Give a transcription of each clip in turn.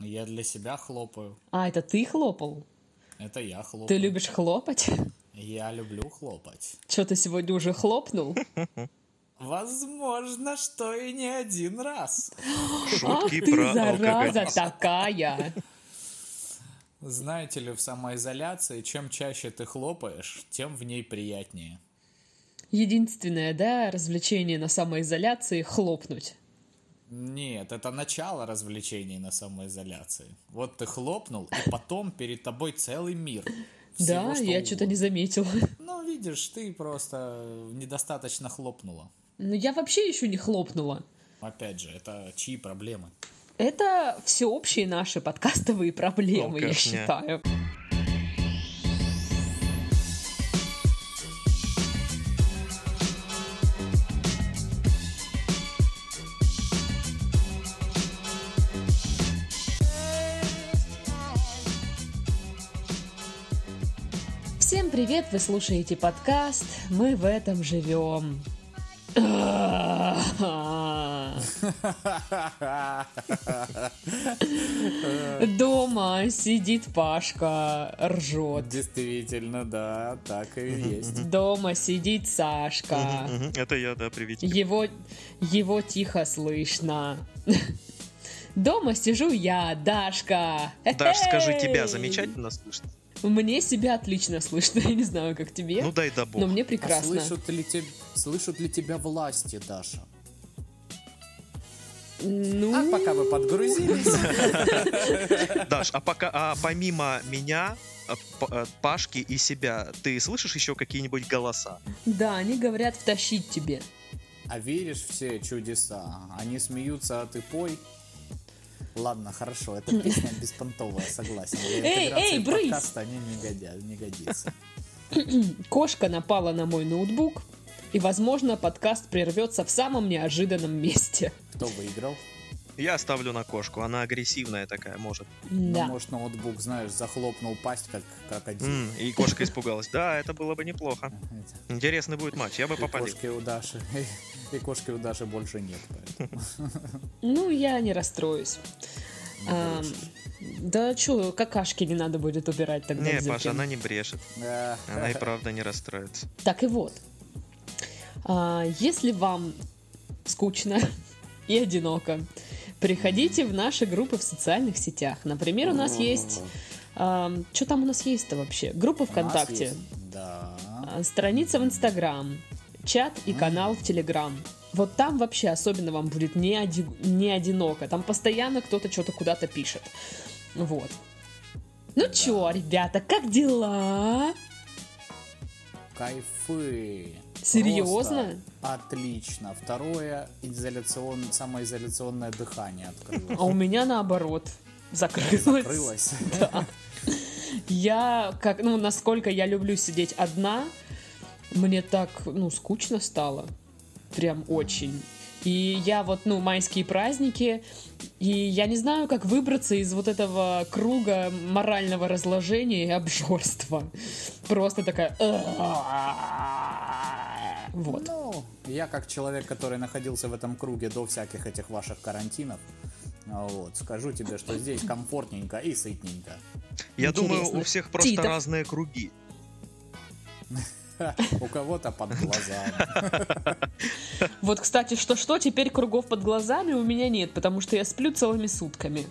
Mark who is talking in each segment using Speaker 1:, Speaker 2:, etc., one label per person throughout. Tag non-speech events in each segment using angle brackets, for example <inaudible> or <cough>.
Speaker 1: Я для себя хлопаю.
Speaker 2: А, это ты хлопал?
Speaker 1: Это я хлопаю.
Speaker 2: Ты любишь хлопать?
Speaker 1: Я люблю хлопать.
Speaker 2: Что ты сегодня уже хлопнул?
Speaker 1: Возможно, что и не один раз.
Speaker 2: Ах
Speaker 3: Шутки
Speaker 2: ты,
Speaker 3: про
Speaker 2: зараза
Speaker 3: алкоголь.
Speaker 2: такая!
Speaker 1: Знаете ли, в самоизоляции, чем чаще ты хлопаешь, тем в ней приятнее.
Speaker 2: Единственное, да, развлечение на самоизоляции — хлопнуть.
Speaker 1: Нет, это начало развлечений на самоизоляции. Вот ты хлопнул, и потом перед тобой целый мир.
Speaker 2: Да,
Speaker 1: Всего,
Speaker 2: я что-то не заметила. <laughs>
Speaker 1: Ну, видишь, ты просто недостаточно хлопнула.
Speaker 2: Но я вообще еще не хлопнула.
Speaker 1: Опять же, это чьи проблемы?
Speaker 2: Это всеобщие наши подкастовые проблемы, я
Speaker 3: Алкашня.
Speaker 2: считаю. Привет, вы слушаете подкаст «Мы в этом живем». Дома сидит Пашка, ржет.
Speaker 1: Действительно, да, так и есть.
Speaker 2: Дома сидит Сашка.
Speaker 3: Это я, да, приветик.
Speaker 2: Его, его тихо слышно. Дома сижу я, Дашка.
Speaker 3: Даш, скажи, тебя замечательно слышно?
Speaker 2: Мне себя отлично слышно. <laughs> Я не знаю, как тебе.
Speaker 3: Ну дай да бог.
Speaker 2: но мне
Speaker 1: А
Speaker 2: прекрасно.
Speaker 1: слышат ли, те- слышат ли тебя власти, Даша?
Speaker 2: Ну,
Speaker 1: А пока вы подгрузились. <laughs>
Speaker 3: Даш, а пока, а помимо меня, а, П- а, Пашки и себя, ты слышишь еще какие-нибудь голоса?
Speaker 2: да, они говорят втащить тебе.
Speaker 1: А веришь все чудеса? Они смеются, а ты пой. Ладно, хорошо, эта <laughs> песня беспонтовая, согласен. Для
Speaker 2: Эй,
Speaker 1: интеграции
Speaker 2: эй,
Speaker 1: в
Speaker 2: брысь!
Speaker 1: подкаст они не, годя- не годится. <clears throat>
Speaker 2: Кошка напала на мой ноутбук, и, возможно, подкаст прервется в самом неожиданном месте.
Speaker 1: Кто выиграл?
Speaker 3: Я ставлю на кошку, она агрессивная такая, может.
Speaker 2: Да.
Speaker 1: Ну, может, ноутбук, знаешь, захлопнул пасть, как, как один.
Speaker 3: М, и кошка испугалась. Да, это было бы неплохо. Интересный будет матч, я бы
Speaker 1: И
Speaker 3: попалил.
Speaker 1: кошки у Даши. <laughs> И кошки у Даши больше нет. <laughs>
Speaker 2: Ну, я не расстроюсь. да что, какашки не надо будет убирать тогда.
Speaker 3: Не? Паша, она не брешет.
Speaker 1: Да.
Speaker 3: Она и правда не расстроится.
Speaker 2: Так и вот. А, если вам скучно <laughs> и одиноко, приходите в наши группы в социальных сетях. Например, у нас есть... что там у нас есть-то вообще? Группа ВКонтакте,
Speaker 1: есть- Да.
Speaker 2: а, страница в Инстаграм, чат и канал в Телеграм. Вот там вообще особенно вам будет не, оди- не одиноко. Там постоянно кто-то что-то куда-то пишет. Вот. Ну чё, ребята, как дела?
Speaker 1: Кайфы.
Speaker 2: Серьезно?
Speaker 1: Просто Отлично. Второе изоляцион... самоизоляционное дыхание открылось.
Speaker 2: А у меня наоборот закрылось.
Speaker 1: Закрылось. <laughs>
Speaker 2: Да. Я, как, ну, насколько я люблю сидеть одна, мне так, ну, скучно стало. Прям очень. И я вот, ну, майские праздники, и я не знаю, как выбраться из вот этого круга морального разложения и обжорства. Просто такая... Вот.
Speaker 1: Ну, я как человек, который находился в этом круге до всяких этих ваших карантинов, вот, скажу тебе, что здесь комфортненько и сытненько.
Speaker 3: Я думаю, у всех просто
Speaker 2: Титов.
Speaker 3: разные круги. <laughs>
Speaker 1: У кого-то под глазами. <laughs>
Speaker 2: Вот, кстати, что-что, теперь кругов под глазами у меня нет, потому что я сплю целыми сутками.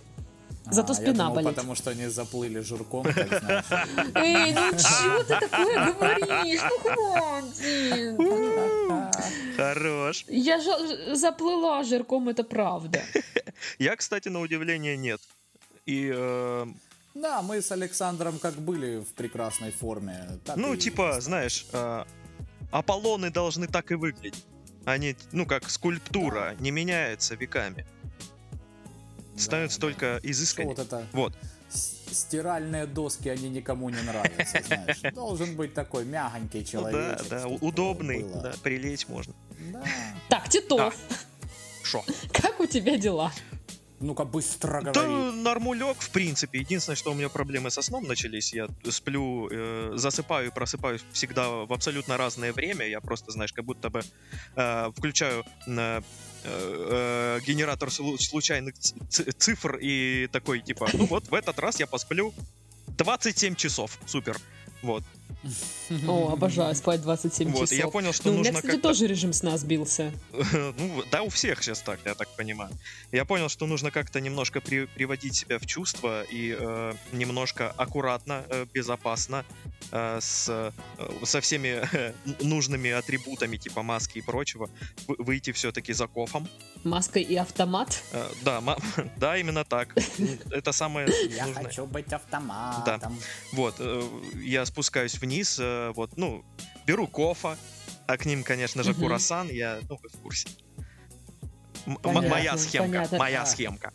Speaker 2: Зато
Speaker 1: А, я
Speaker 2: спина
Speaker 1: думал,
Speaker 2: болит.
Speaker 1: потому что они заплыли жирком. <laughs>
Speaker 2: Эй, ну чего ты такое говоришь? Ну хватит. <laughs>
Speaker 3: Хорош.
Speaker 2: Я же заплыла жирком, это правда. <laughs>
Speaker 3: Я, кстати, на удивление нет. И, э,
Speaker 1: Да, мы с Александром как были в прекрасной форме.
Speaker 3: ну, типа, знаешь, э, Аполлоны должны так и выглядеть. Они, ну, как скульптура, не меняется веками.
Speaker 1: Да,
Speaker 3: Становится
Speaker 1: да.
Speaker 3: только
Speaker 1: Что
Speaker 3: изысканнее.
Speaker 1: вот это
Speaker 3: Вот.
Speaker 1: стиральные доски, они никому не нравятся, знаешь. <laughs> Должен быть такой мягонький
Speaker 3: Ну да, да, удобный, да, прилечь можно.
Speaker 1: Да.
Speaker 2: Так, Титов,
Speaker 3: Шо?
Speaker 2: как у тебя дела?
Speaker 1: Ну-ка, быстро
Speaker 3: Да,
Speaker 1: говори.
Speaker 3: нормулек, в принципе. Единственное, что у меня проблемы со сном начались. Я сплю, э, засыпаю и просыпаюсь всегда в абсолютно разное время. Я просто, знаешь, как будто бы э, включаю э, э, генератор слу- случайных цифр и такой, типа, ну вот, в этот раз я посплю 27 часов. Супер. Вот.
Speaker 2: О, обожаю спать 27
Speaker 3: Вот, и я
Speaker 2: часов.
Speaker 3: понял, что
Speaker 2: Ну, у меня,
Speaker 3: нужно
Speaker 2: кстати,
Speaker 3: как-то...
Speaker 2: тоже режим сна сбился. <laughs>
Speaker 3: Ну, да, у всех сейчас так, я так понимаю. Я понял, что нужно как-то немножко при- приводить себя в чувство и э, немножко аккуратно, э, безопасно, э, с, э, со всеми э, <laughs> нужными атрибутами, типа маски и прочего, вы- выйти все-таки за кофом.
Speaker 2: Маска и автомат.
Speaker 3: Э, да, <laughs> да, именно так. Это самое
Speaker 1: Я
Speaker 3: нужное.
Speaker 1: хочу быть автоматом.
Speaker 3: Вот, э, я спускаюсь вниз, э, вот, ну, беру кофе, а к ним, конечно же,
Speaker 2: Мгм.
Speaker 3: курасан, я, ну, вы в курсе. М-
Speaker 2: Понятно,
Speaker 3: моя схемка,
Speaker 2: понятно.
Speaker 3: моя
Speaker 1: А.
Speaker 3: схемка.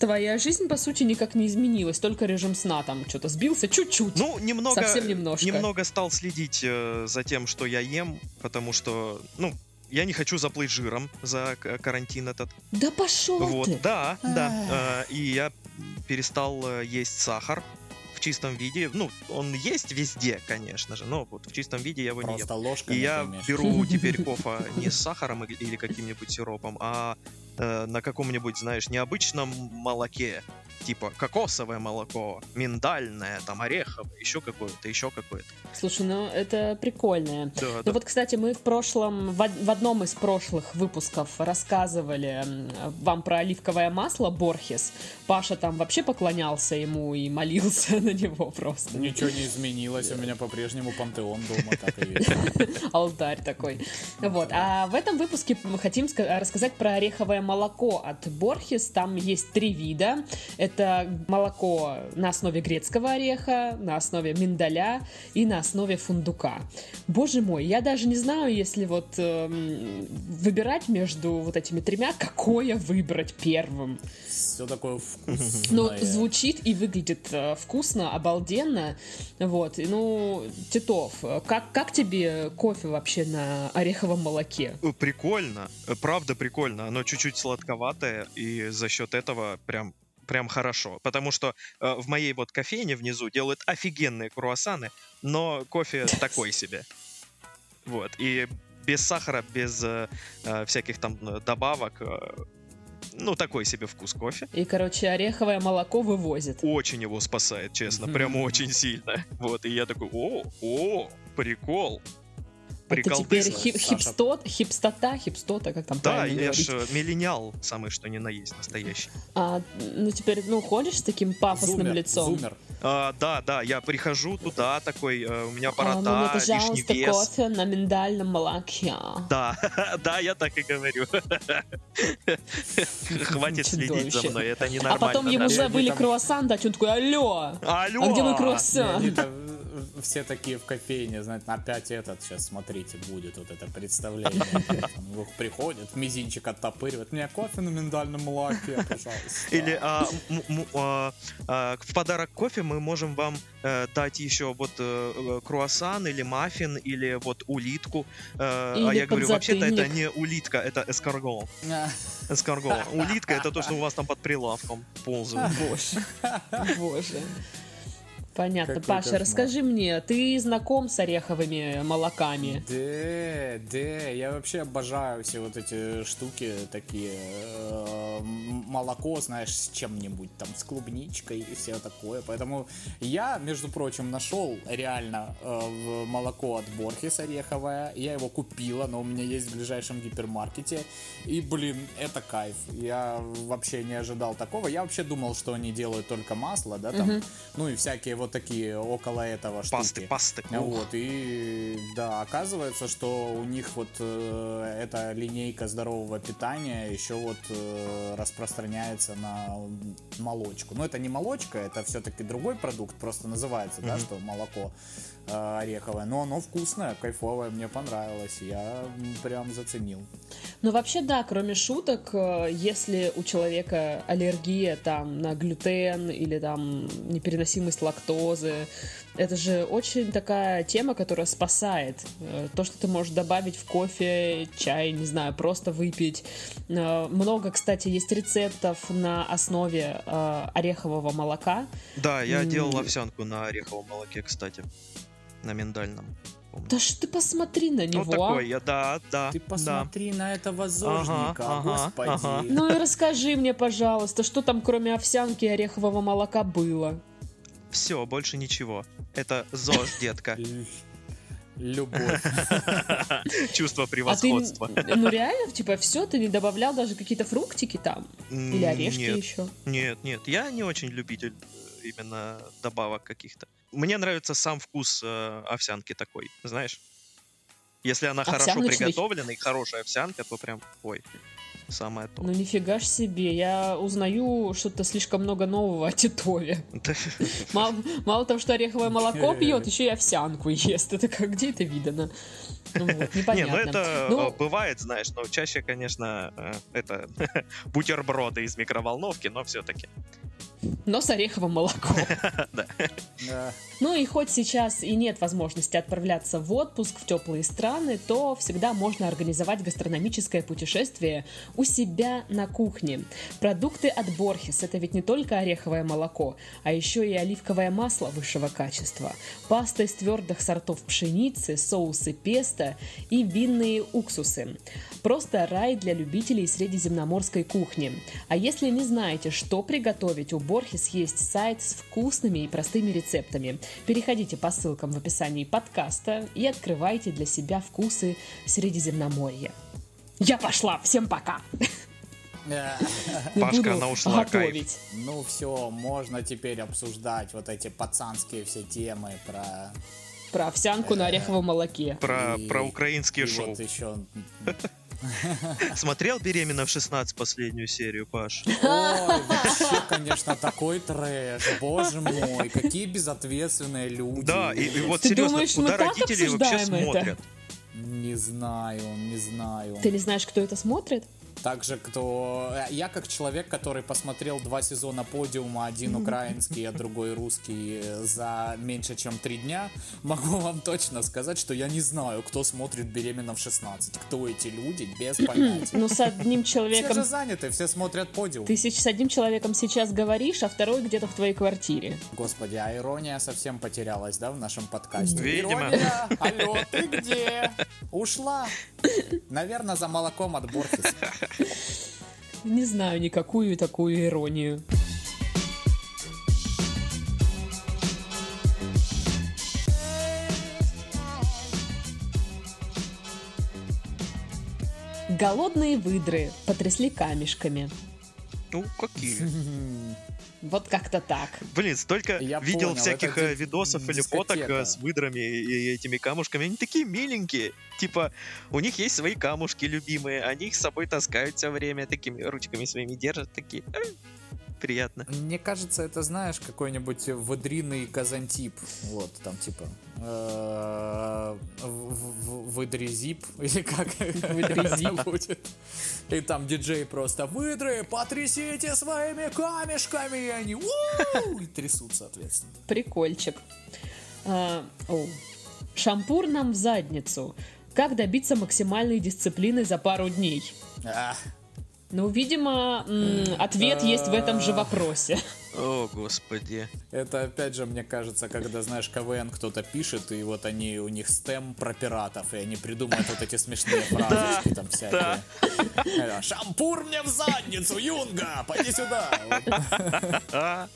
Speaker 2: Твоя жизнь, по сути, никак не изменилась, только режим сна там что-то сбился чуть-чуть.
Speaker 3: Ну, немного,
Speaker 2: Совсем немножко.
Speaker 3: немного стал следить э, за тем, что я ем, потому что, ну, я не хочу заплыть жиром за к- карантин этот.
Speaker 2: Да пошел
Speaker 3: Вот,
Speaker 2: ты!
Speaker 3: да, да.
Speaker 1: Ах.
Speaker 3: Э, И я перестал э, есть сахар чистом виде. Ну, он есть везде, конечно же, но вот в чистом виде я его не ем.
Speaker 1: Просто ложками
Speaker 3: И я
Speaker 1: имеешь.
Speaker 3: беру теперь кофе <laughs> не с сахаром или каким-нибудь сиропом, а э, на каком-нибудь, знаешь, необычном молоке. Типа кокосовое молоко, миндальное, там ореховое, еще какое-то, еще какое-то.
Speaker 2: Слушай, ну это прикольное.
Speaker 3: Да,
Speaker 2: Ну
Speaker 3: да.
Speaker 2: вот, кстати, мы в прошлом, в, од- в одном из прошлых выпусков рассказывали вам про оливковое масло Борхес. Паша там вообще поклонялся ему и молился <laughs> на него просто.
Speaker 1: Ничего не изменилось, у меня по-прежнему пантеон дома так и есть. <laughs>
Speaker 2: Алтарь такой. Вот. А в этом выпуске мы хотим ска- рассказать про ореховое молоко от Борхес. Там есть три вида. Это молоко на основе грецкого ореха, на основе миндаля и на основе фундука. Боже мой, я даже не знаю, если вот эм, выбирать между вот этими тремя, какое выбрать первым.
Speaker 1: Все такое вкусное.
Speaker 2: Ну, звучит и выглядит э, вкусно, обалденно. Вот, ну, Титов, э, как, как тебе кофе вообще на ореховом молоке?
Speaker 3: Э, Прикольно, э, правда прикольно. Оно чуть-чуть сладковатое, и за счет этого прям прям хорошо. Потому что э, в моей вот кофейне внизу делают офигенные круассаны, но кофе <laughs> такой себе. Вот. И без сахара, без э, э, всяких там э, добавок, э, ну, такой себе вкус кофе.
Speaker 2: И, короче, ореховое молоко вывозит.
Speaker 3: Очень его спасает, честно,
Speaker 1: Мгм.
Speaker 3: прям очень сильно. Вот, и я такой, о, о, прикол.
Speaker 2: Это теперь хип- хипстот, хипстота, хипстота, как там
Speaker 3: Да, я
Speaker 2: говорить.
Speaker 3: ж э, миллениал, самый что ни на есть, настоящий.
Speaker 2: А, ну, теперь, ну, ходишь с таким пафосным
Speaker 1: Зумер,
Speaker 2: лицом?
Speaker 1: зумер.
Speaker 3: А, да, да, я прихожу туда, такой, э, у меня
Speaker 2: А,
Speaker 3: борода,
Speaker 2: ну, мне,
Speaker 3: лишний
Speaker 2: пожалуйста,
Speaker 3: вес.
Speaker 2: кофе на миндальном молоке.
Speaker 3: Да, <laughs> да, я так и говорю. <laughs> Хватит следить за мной, это
Speaker 2: А
Speaker 3: ненормально.
Speaker 2: потом ему
Speaker 1: же-
Speaker 2: забыли круассан дать, он такой, алло,
Speaker 3: Алло!
Speaker 2: а где мой
Speaker 1: Не,
Speaker 2: круассан?
Speaker 1: Все такие в кофейне, знаете, опять этот, сейчас смотрите, будет вот это представление. Там Приходят, мизинчик оттопыривает. Мне кофе на миндальном молоке, пожалуйста.
Speaker 3: Или а, м- м- а, а, в подарок кофе мы можем вам э, дать еще вот э, э, круассан или маффин или вот улитку. А
Speaker 2: Или
Speaker 3: я говорю, вообще-то это не улитка, это эскаргол.
Speaker 1: А,
Speaker 3: Эскаргол. Улитка это то, что у вас там под прилавком ползает.
Speaker 2: Боже, боже. Понятно.
Speaker 1: Какой
Speaker 2: Паша,
Speaker 1: кошмар.
Speaker 2: расскажи мне, ты знаком с ореховыми молоками?
Speaker 1: Да, да, я вообще обожаю все вот эти штуки такие. э, Молоко, знаешь, с чем-нибудь там, с клубничкой и все такое. Поэтому я, между прочим, нашел реально э, молоко от Борхес ореховое. Я его купила, но у меня есть в ближайшем гипермаркете. И, блин, это кайф. Я вообще не ожидал такого. Я вообще думал, что они делают только масло, да, там, ну и всякие вот такие около этого штуки.
Speaker 3: Пасты, пасты.
Speaker 1: Вот, и да, оказывается, что у них вот э, эта линейка здорового питания еще вот э, распространяется на молочку. Но это не молочка, это все-таки другой продукт, просто называется, да, что молоко ореховое. Но оно вкусное, кайфовое, мне понравилось. Я прям заценил.
Speaker 2: Ну, вообще, да, кроме шуток, э, если у человека аллергия там на глютен или там непереносимость лактозы. Это же очень такая тема, которая спасает. Э, То, что ты можешь добавить в кофе, чай, не знаю, просто выпить. Э, Много, кстати, есть рецептов на основе э, орехового молока.
Speaker 3: Да, я делал овсянку на ореховом молоке, кстати. На миндальном. помню.
Speaker 2: Да ж ты посмотри на него,
Speaker 3: Вот
Speaker 2: а.
Speaker 3: такой я, да, да.
Speaker 1: Ты
Speaker 3: да.
Speaker 1: посмотри на этого зожника,
Speaker 3: ага,
Speaker 1: господи.
Speaker 3: ага.
Speaker 2: Ну и расскажи мне, пожалуйста, что там кроме овсянки и орехового молока было?
Speaker 3: Все, больше ничего. Это ЗОЖ, <laughs> детка.
Speaker 1: Любовь. <laughs>
Speaker 3: Чувство
Speaker 2: А ты,
Speaker 3: превосходства.
Speaker 2: ну реально, типа, все, ты не добавлял даже какие-то фруктики там? Или орешки
Speaker 3: Нет,
Speaker 2: еще?
Speaker 3: нет, нет. Я не очень любитель э, именно добавок каких-то. Мне нравится сам вкус э, овсянки такой, знаешь. Если она хорошо
Speaker 2: Овсяночный?
Speaker 3: приготовлена и хорошая овсянка, то прям, ой, самое то.
Speaker 2: Ну нифига ж себе, я узнаю что-то слишком много нового о Титове. Мало, мало того, что ореховое молоко пьет, еще и овсянку ест. Это как где это видано? Ну вот, <laughs>
Speaker 3: Не, ну это
Speaker 2: Ну,
Speaker 3: э, бывает, знаешь, но чаще, конечно, э, это <laughs> бутерброды из микроволновки, но все-таки.
Speaker 2: но с ореховым молоком. <laughs>
Speaker 1: Да.
Speaker 2: Ну и хоть сейчас и нет возможности отправляться в отпуск в теплые страны, то всегда можно организовать гастрономическое путешествие у себя на кухне. Продукты от Борхес – это ведь не только ореховое молоко, а еще и оливковое масло высшего качества, паста из твердых сортов пшеницы, соусы песто и винные уксусы. Просто рай для любителей средиземноморской кухни. А если не знаете, что приготовить, у Борхес есть сайт с вкусными и простыми рецептами. Переходите по ссылкам в описании подкаста и открывайте для себя вкусы Средиземноморья. Я пошла, всем пока! <laughs>
Speaker 3: Пашка, она ушла, кайф.
Speaker 1: Ну все, можно теперь обсуждать вот эти пацанские все темы про...
Speaker 2: Про овсянку на ореховом молоке.
Speaker 3: Про,
Speaker 1: и-
Speaker 3: про украинские
Speaker 1: и
Speaker 3: шоу.
Speaker 1: вот еще... <laughs>
Speaker 3: Смотрел «Беременна в 16» последнюю серию, Паш?
Speaker 1: Ой, вообще, конечно, такой трэш. Боже мой, какие безответственные люди.
Speaker 3: Да, и, и вот
Speaker 2: Ты
Speaker 3: серьезно,
Speaker 2: думаешь, мы
Speaker 3: куда
Speaker 2: так
Speaker 3: родители вообще
Speaker 2: это?
Speaker 3: смотрят?
Speaker 1: Не знаю, не знаю.
Speaker 2: Ты не знаешь, кто это смотрит?
Speaker 1: Также кто... э, Я как человек, который посмотрел два сезона подиума, один украинский, а другой русский э, за меньше, чем три дня, могу вам точно сказать, что я не знаю, кто смотрит «Беременна в 16». Кто эти люди, без <clears throat> понятия.
Speaker 2: Ну, с одним
Speaker 1: Все
Speaker 2: человеком
Speaker 1: же заняты, все смотрят подиум.
Speaker 2: Ты сейчас с одним человеком сейчас говоришь, а второй где-то в твоей квартире.
Speaker 1: Господи, а ирония совсем потерялась, да, в нашем подкасте?
Speaker 3: Видимо.
Speaker 1: Ирония, <laughs> алло, ты где? Ушла? Наверное, за молоком от Борхеса.
Speaker 2: Не знаю никакую такую иронию. Голодные выдры потрясли камешками.
Speaker 3: Ну, какие? <laughs>
Speaker 2: Вот как-то так.
Speaker 3: Блин, столько
Speaker 1: Я
Speaker 3: видел
Speaker 1: понял,
Speaker 3: всяких
Speaker 1: это
Speaker 3: э, видосов или фоток э, с выдрами и этими камушками. Они такие миленькие. Типа, у них есть свои камушки любимые, они их с собой таскают все время, такими ручками своими держат, такие. «Ай, Приятно.
Speaker 1: Мне кажется, это, знаешь, какой-нибудь выдринный казантип. Вот, там, типа... э, Выдрезип, <laughs> или как
Speaker 2: Выдрезип.
Speaker 1: будет. И там диджей просто «Выдры, потрясите своими камешками!» И они и трясут, соответственно.
Speaker 2: Прикольчик. А, о. Шампур нам в задницу. Как добиться максимальной дисциплины за пару дней? Ну, видимо, ответ есть в этом же вопросе.
Speaker 3: О, господи.
Speaker 1: Это, опять же, мне кажется, когда, знаешь, КВН кто-то пишет, и вот они, у них стем про пиратов, и они придумают вот эти смешные <laughs> фразочки там всякие. Э, Шампур мне в задницу, Юнга! Пойди сюда! <laughs>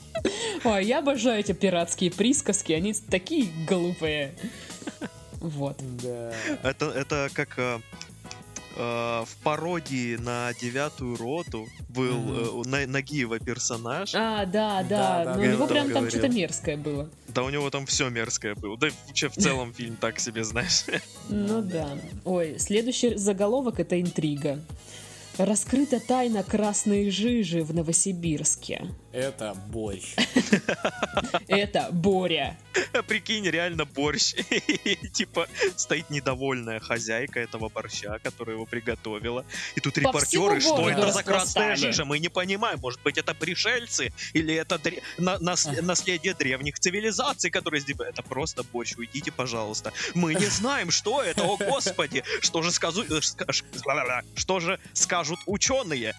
Speaker 2: Ой, я обожаю эти пиратские присказки, они такие глупые. Вот.
Speaker 1: Да.
Speaker 3: это, это как э, в пародии на девятую роту был э, у На- Нагиева персонаж.
Speaker 2: А, да,
Speaker 1: Да,
Speaker 2: да,
Speaker 1: да,
Speaker 2: но у него прям там
Speaker 3: говорил.
Speaker 2: что-то мерзкое было.
Speaker 3: Да у него там все мерзкое было. Да вообще в целом <laughs> фильм так себе, знаешь.
Speaker 2: Ну да. Ой, следующий заголовок это интрига. Раскрыта тайна красной жижи в Новосибирске.
Speaker 1: Это борщ. <laughs>
Speaker 2: Это Боря. <laughs>
Speaker 3: Прикинь, реально борщ. <laughs> Типа стоит недовольная хозяйка этого борща, которая его приготовила. И тут
Speaker 2: По
Speaker 3: репортеры, что это за красная жижа? Мы не понимаем, может быть, это пришельцы или это наследие древних цивилизаций, которые здесь... Это просто борщ, уйдите, пожалуйста. Мы не знаем, что это, о господи! Что же скажут, э, что же скажут ученые?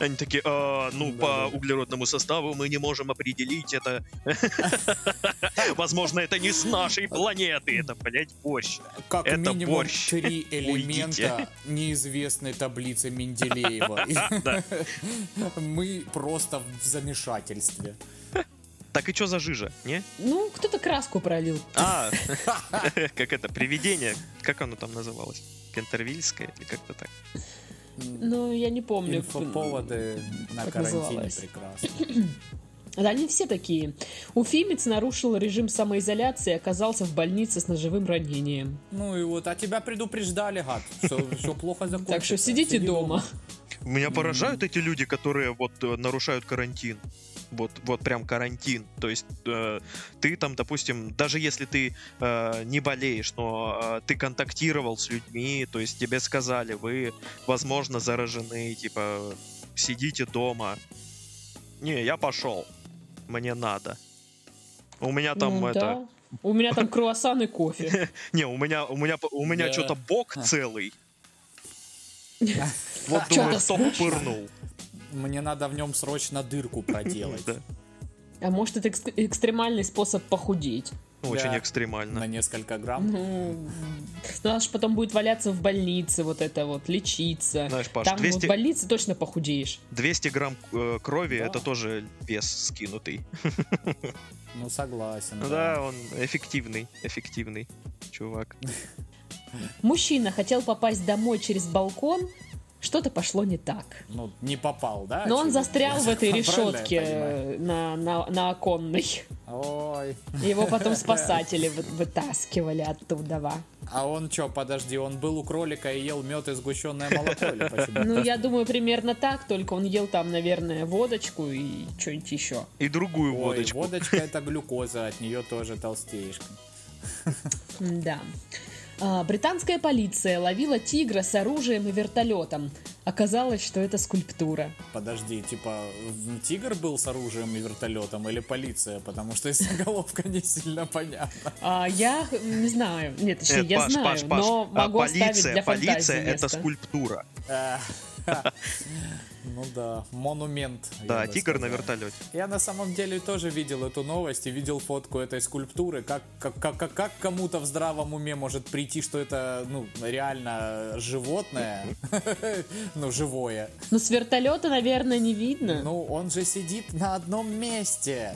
Speaker 3: Они такие, «А, ну,
Speaker 1: Да,
Speaker 3: по
Speaker 1: да.
Speaker 3: углеродному составу мы не можем определить это. <laughs> Возможно, это не с нашей планеты. Это, блядь, борщ.
Speaker 1: Как
Speaker 3: Это
Speaker 1: минимум
Speaker 3: борщ.
Speaker 1: три <laughs> элемента неизвестной таблицы Менделеева. <laughs> Мы просто в замешательстве.
Speaker 3: Так и что за жижа, не?
Speaker 2: Ну, кто-то краску пролил.
Speaker 3: А, как это, привидение, как оно там называлось? Кентервильское или как-то так?
Speaker 2: Ну, я не помню.
Speaker 1: Инфоповоды на карантине прекрасно.
Speaker 2: Да, они все такие. Уфимец нарушил режим самоизоляции и оказался в больнице с ножевым ранением.
Speaker 1: Ну и вот, а тебя предупреждали, гад, что <laughs> все плохо закончится.
Speaker 2: Так что сидите
Speaker 1: Сиди
Speaker 2: дома.
Speaker 3: Меня поражают эти люди, которые вот э, нарушают карантин. Вот, вот прям карантин. То есть э, ты там, допустим, даже если ты э, не болеешь, но э, ты контактировал с людьми, то есть тебе сказали, вы, возможно, заражены, типа, сидите дома. Не, я пошел. Мне надо. У меня там
Speaker 2: Ну,
Speaker 3: это.
Speaker 2: да. У меня там круассан и кофе. <laughs>
Speaker 3: Не, у меня, у меня, у меня что-то бок целый. <laughs> Вот думаю, кто пырнул.
Speaker 1: Мне надо в нем срочно дырку <laughs> проделать.
Speaker 2: А может, это экс- экстремальный способ похудеть?
Speaker 3: Очень
Speaker 1: Да.
Speaker 3: экстремально.
Speaker 1: На несколько грамм.
Speaker 2: Ну, наш потом будет валяться в больнице, вот это вот, лечиться.
Speaker 3: Знаешь, Паш,
Speaker 2: Там вот
Speaker 3: 200,
Speaker 2: в больнице точно похудеешь.
Speaker 3: 200 грамм э, крови
Speaker 1: Да.
Speaker 3: это тоже вес скинутый. <laughs>
Speaker 1: Ну согласен.
Speaker 3: Ну да, он эффективный, эффективный чувак.
Speaker 2: Мужчина хотел попасть домой через балкон, что-то пошло не так.
Speaker 1: Ну, не попал, да?
Speaker 2: Но он застрял в этой <laughs> решетке на, на, на оконной.
Speaker 1: Ой.
Speaker 2: Его потом <laughs> спасатели вы- вытаскивали оттуда. ва.
Speaker 1: А он что, подожди, он был у кролика и ел мед и сгущенное молоко или почему?
Speaker 2: Ну, я думаю, примерно так, только он ел там, наверное, водочку и что-нибудь еще.
Speaker 3: И другую
Speaker 1: Ой,
Speaker 3: водочку.
Speaker 1: водочка это глюкоза, от нее тоже толстеешь.
Speaker 2: Да. А, британская полиция ловила тигра с оружием и вертолетом. Оказалось, что это скульптура.
Speaker 1: Подожди, типа, тигр был с оружием и вертолетом или полиция? Потому что из заголовка не сильно понятно.
Speaker 2: А, я не знаю. Нет, точнее,
Speaker 3: Э,
Speaker 2: я
Speaker 3: Паш,
Speaker 2: знаю,
Speaker 3: Паш, Паш,
Speaker 2: но
Speaker 3: а
Speaker 2: могу оставить
Speaker 3: полиция,
Speaker 2: для фантазии
Speaker 3: полиция это
Speaker 2: место.
Speaker 3: скульптура. <laughs> <laughs>
Speaker 1: Ну да, монумент.
Speaker 3: Да, тигр на вертолете.
Speaker 1: Я на самом деле тоже видел эту новость и видел фотку этой скульптуры. Как, как, как, как, кому-то в здравом уме может прийти, что это ну, реально животное, <laughs> ну, живое.
Speaker 2: Ну, с вертолета, наверное, не видно.
Speaker 1: Ну, он же сидит на одном месте.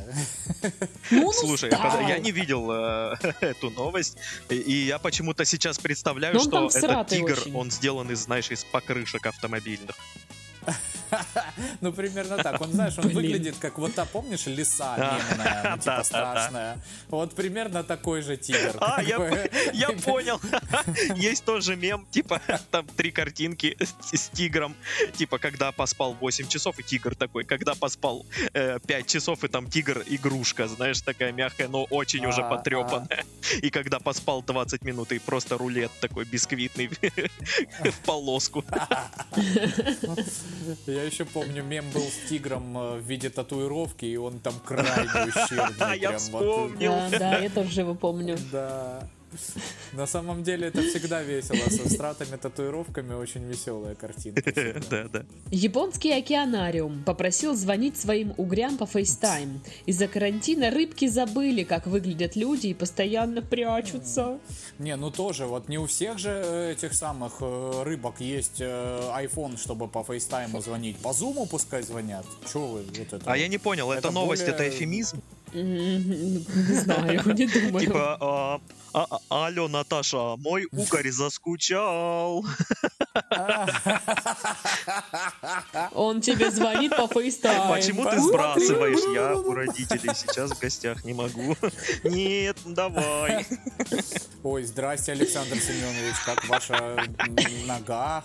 Speaker 2: Ну, он
Speaker 3: Слушай, я, не видел э, <laughs> эту новость, и, я почему-то сейчас представляю,
Speaker 2: он
Speaker 3: что этот тигр, он сделан из, знаешь, из покрышек автомобильных. <laughs>
Speaker 1: Ну, примерно так. Он, знаешь, он выглядит как вот та, помнишь, лиса
Speaker 3: А,
Speaker 1: мемная, <laughs> типа страшная. Вот примерно такой же тигр.
Speaker 3: А, я, <laughs> понял. Есть тоже мем, типа, там три картинки с, тигром. Типа, когда поспал 8 часов, и тигр такой. Когда поспал э, 5 часов, и там тигр игрушка, знаешь, такая мягкая, но очень уже
Speaker 1: А,
Speaker 3: потрепанная. И когда поспал 20 минут, и просто рулет такой бисквитный в полоску. <laughs>
Speaker 1: Я еще помню, мем был с тигром э, в виде татуировки, и он там крайне <laughs> ущербный.
Speaker 3: Я
Speaker 1: прям вот.
Speaker 3: вспомнил.
Speaker 2: Да, да, я тоже его помню.
Speaker 1: Да. На самом деле это всегда весело. Со стратами, татуировками очень веселая картинка. всегда. <laughs>
Speaker 3: Да, да.
Speaker 2: Японский океанариум попросил звонить своим угрям по FaceTime. Из-за карантина рыбки забыли, как выглядят люди и постоянно прячутся.
Speaker 1: Не, ну тоже, вот не у всех же э, этих самых э, рыбок есть э, iPhone, чтобы по фейстайму звонить. По зуму пускай звонят. Че вы вот это?
Speaker 3: А я не понял, это новость, это эфемизм? <laughs>
Speaker 2: Не знаю, <laughs> не думаю.
Speaker 3: Типа, а, а- алло, Наташа, мой угорь заскучал. <laughs>
Speaker 2: Он тебе звонит по FaceTime.
Speaker 3: Почему ты сбрасываешь? Я у родителей сейчас в гостях не могу. <laughs> Нет, давай.
Speaker 1: Ой, здрасте, Александр Семенович, как ваша нога?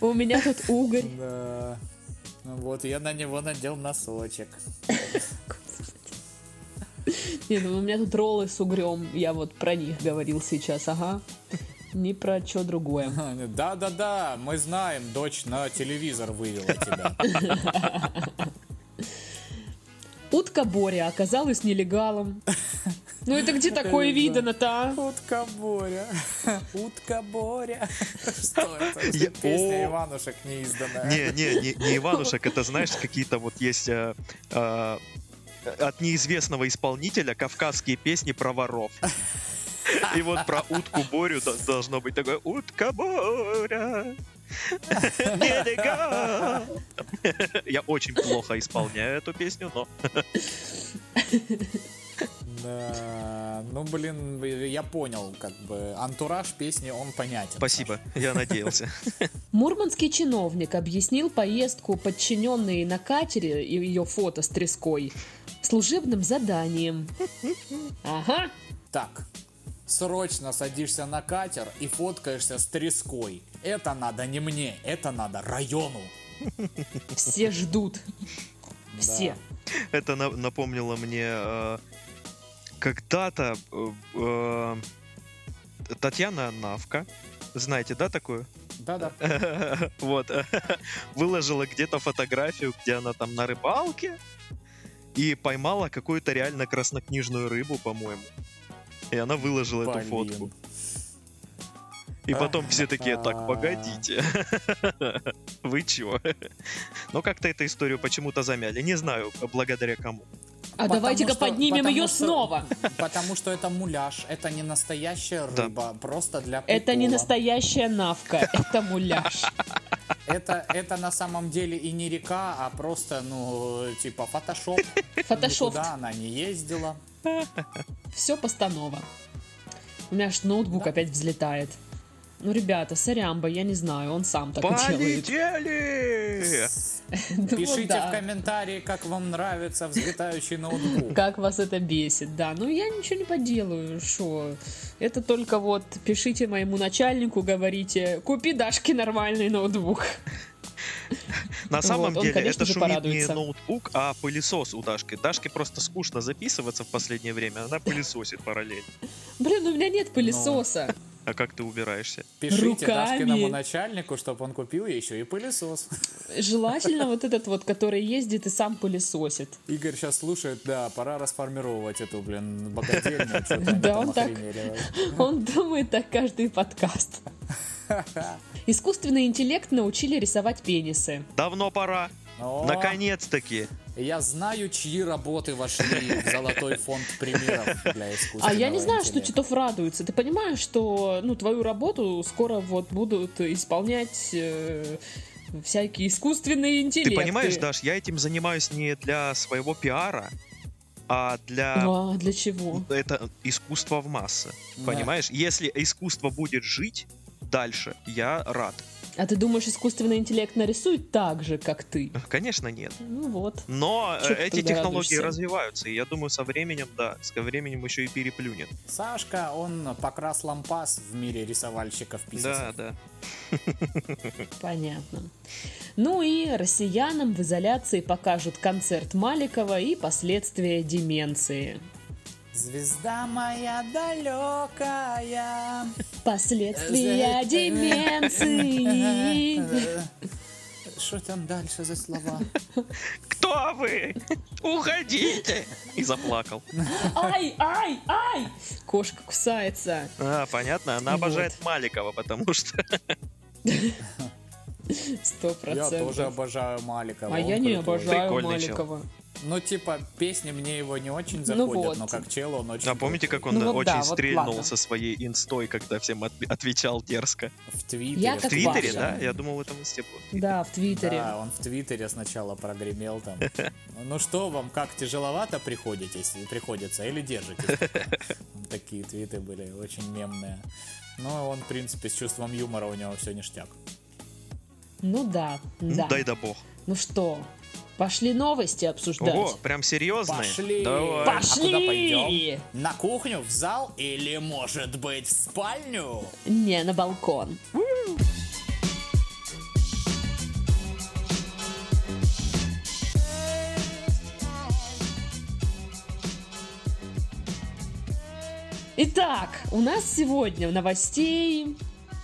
Speaker 2: У меня тут угорь.
Speaker 1: Да. Ну Вот, я на него надел носочек. <laughs>
Speaker 2: Не, ну у меня тут роллы с угрем. Я вот про них говорил сейчас, ага. Не про что другое.
Speaker 1: Да-да-да, мы знаем, дочь на телевизор вывела тебя.
Speaker 2: Утка Боря оказалась нелегалом. Ну это где такое видано-то, а?
Speaker 1: Утка Боря, утка Боря. Что это?
Speaker 3: Я-
Speaker 1: Песня
Speaker 3: О.
Speaker 1: Иванушек неизданная.
Speaker 3: Не, не, не, не Иванушек, это знаешь, какие-то вот есть э, э, от неизвестного исполнителя кавказские песни про воров. И вот про утку Борю до- должно быть такое «Утка Боря, нелегал». Я очень плохо исполняю эту песню, но
Speaker 1: ну блин, я понял, как бы антураж песни, он понятен.
Speaker 3: спасибо, я надеялся.
Speaker 2: Мурманский чиновник объяснил поездку подчиненные на катере и ее фото с треской служебным заданием. Ага,
Speaker 1: Так, срочно садишься на катер и фоткаешься с треской. Это надо не мне, это надо району.
Speaker 2: все ждут. Все.
Speaker 3: Это на- напомнило мне э, когда-то э, э, Татьяна Навка, знаете, да, такую?
Speaker 1: Да-да. <laughs>
Speaker 3: Вот, <laughs> выложила где-то фотографию, где она там на рыбалке и поймала какую-то реально краснокнижную рыбу, по-моему. И она выложила эту фотку. И потом все такие, так, погодите. <laughs> Вы чё? Но как-то эту историю почему-то замяли. Не знаю, благодаря кому.
Speaker 2: А давайте-ка поднимем ее
Speaker 1: что-
Speaker 2: снова.
Speaker 1: Потому что это муляж, это не настоящая
Speaker 3: Да.
Speaker 1: рыба, просто для
Speaker 2: Это не настоящая навка, <laughs> это муляж.
Speaker 1: Это, это на самом деле и не река, а просто, ну, типа фотошоп. <laughs>
Speaker 2: Фотошоп.
Speaker 1: Никуда она не ездила.
Speaker 2: Все постанова. У меня аж ноутбук
Speaker 1: Да.
Speaker 2: опять взлетает. Ну, ребята, сорямба, я не знаю, он сам так делает.
Speaker 3: Полетели! <laughs>
Speaker 2: Ну,
Speaker 1: Пишите в комментарии, как вам нравится взлетающий ноутбук.
Speaker 2: Как вас это бесит, да. Ну, я ничего не поделаю, что. Это только вот пишите моему начальнику, говорите, купи Дашке нормальный ноутбук. <laughs>
Speaker 3: На самом
Speaker 2: Вот, он,
Speaker 3: деле,
Speaker 2: конечно
Speaker 3: это шумит не ноутбук, а пылесос у Дашки. Дашке просто скучно записываться в последнее время, она пылесосит параллельно.
Speaker 2: Блин, у меня нет пылесоса.
Speaker 3: А как ты убираешься?
Speaker 1: Пишите
Speaker 2: Руками.
Speaker 1: Дашкиному начальнику, чтобы он купил еще и пылесос.
Speaker 2: Желательно вот этот вот, который ездит и сам пылесосит.
Speaker 1: Игорь сейчас слушает, да, пора расформировать эту, блин, богадельню.
Speaker 2: Да, он так-. Он думает так каждый подкаст. Искусственный интеллект научили рисовать пенисы.
Speaker 3: Давно пора. Наконец-таки.
Speaker 1: Я знаю, чьи работы вошли в золотой фонд примеров для искусственного
Speaker 2: А я не знаю, что
Speaker 1: интеллекта.
Speaker 2: Титов радуется. Ты понимаешь, что ну твою работу скоро вот будут исполнять э, всякие искусственные
Speaker 3: Ты
Speaker 2: интеллекты.
Speaker 3: понимаешь, Даш, я этим занимаюсь не для своего пиара, а для...
Speaker 2: А, для чего?
Speaker 3: Это искусство в массы.
Speaker 1: Да.
Speaker 3: Понимаешь? Если искусство будет жить дальше, я рад.
Speaker 2: А ты думаешь, искусственный интеллект нарисует так же, как ты?
Speaker 3: Конечно, нет.
Speaker 2: Ну вот.
Speaker 3: Но э,
Speaker 2: Чё
Speaker 3: эти технологии
Speaker 2: радуешься?
Speaker 3: развиваются, и я думаю, со временем, да, со временем еще и переплюнет.
Speaker 1: Сашка, он покрас лампас в мире рисовальщиков
Speaker 3: Да,
Speaker 1: писасов.
Speaker 3: да. <laughs>
Speaker 2: Понятно. Ну и россиянам в изоляции покажут концерт Маликова и последствия деменции.
Speaker 1: Звезда моя далекая.
Speaker 2: Последствия
Speaker 1: Э,
Speaker 2: деменции.
Speaker 1: Что там дальше за слова?
Speaker 3: Кто вы? Уходите! И заплакал.
Speaker 2: Ай, ай, ай! Кошка кусается.
Speaker 3: А, понятно, она
Speaker 2: Вот.
Speaker 3: обожает Маликова, потому что...
Speaker 2: Сто
Speaker 1: Я
Speaker 2: процентов.
Speaker 1: тоже обожаю Маликова.
Speaker 2: А
Speaker 1: он
Speaker 2: я не
Speaker 1: крутой.
Speaker 2: обожаю
Speaker 3: Прикольный чел.
Speaker 1: Ну, типа, песни мне его не очень
Speaker 2: Ну
Speaker 1: заходят,
Speaker 2: вот.
Speaker 1: но как чел он очень
Speaker 3: А помните, как он
Speaker 2: Ну вот
Speaker 3: очень
Speaker 2: да, вот
Speaker 3: стрельнул
Speaker 2: ладно.
Speaker 3: со своей инстой, когда всем от- отвечал дерзко?
Speaker 1: в Твиттере?
Speaker 2: Я
Speaker 3: В Твиттере,
Speaker 2: Паша.
Speaker 3: да? Я думал, это в инсте было. в Твиттере.
Speaker 2: Да, в Твиттере.
Speaker 1: Да, он в Твиттере сначала прогремел там. <laughs> Ну что вам, как тяжеловато приходитесь, приходится или держитесь? <laughs> Такие твиты были очень мемные. Но он, в принципе, с чувством юмора у него все ништяк.
Speaker 2: Ну да,
Speaker 3: Ну,
Speaker 2: да.
Speaker 3: Дай да бог.
Speaker 2: Ну что, Пошли новости обсуждать.
Speaker 3: Ого, прям серьезные?
Speaker 1: Пошли.
Speaker 3: Давай.
Speaker 2: Пошли.
Speaker 1: А куда пойдем? На кухню, в зал или, может быть, в спальню?
Speaker 2: Не, на балкон. Итак, у нас сегодня в новостей,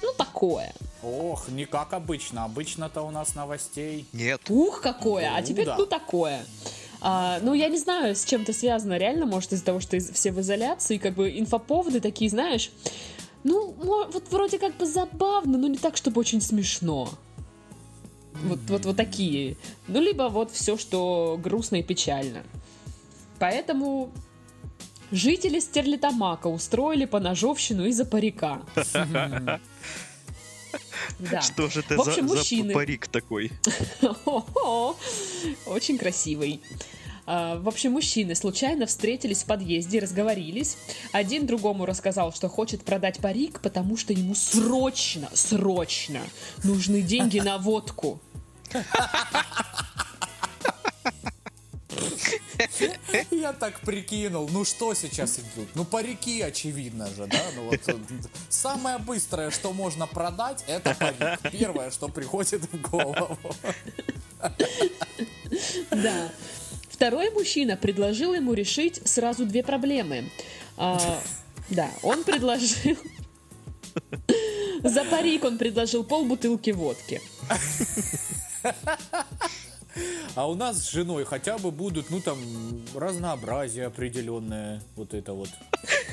Speaker 2: ну, такое.
Speaker 1: Ох, не как обычно. Обычно-то у нас новостей.
Speaker 3: Нет.
Speaker 2: Ух, какое, а
Speaker 1: Ну
Speaker 2: теперь
Speaker 1: да.
Speaker 2: ну такое. А, ну, я не знаю, с чем это связано реально, может, из-за того, что из- все в изоляции, как бы инфоповоды такие, знаешь, ну, вот вроде как бы забавно, но не так, чтобы очень смешно. Вот, вот, вот такие. Ну, либо вот все, что грустно и печально. Поэтому жители Стерлитамака устроили поножовщину из-за парика. <laughs> <laughs> Да.
Speaker 3: Что же
Speaker 2: В общем,
Speaker 3: за,
Speaker 2: мужчины.
Speaker 3: за парик такой?
Speaker 2: Очень красивый. А, В общем, мужчины случайно встретились в подъезде, разговорились. Один другому рассказал, что хочет продать парик, потому что ему срочно, срочно нужны деньги на водку. <laughs> <laughs>
Speaker 1: Я так прикинул, ну что сейчас идут? Ну парики, очевидно же, да? Ну вот э, самое быстрое, что можно продать, это парик. Первое, что приходит в голову. <laughs>
Speaker 2: Да. Второй мужчина предложил ему решить сразу две проблемы. А, да, он предложил... За парик он предложил полбутылки водки. <laughs>
Speaker 1: А у нас с женой хотя бы будут, ну там, разнообразие определенное, вот это вот.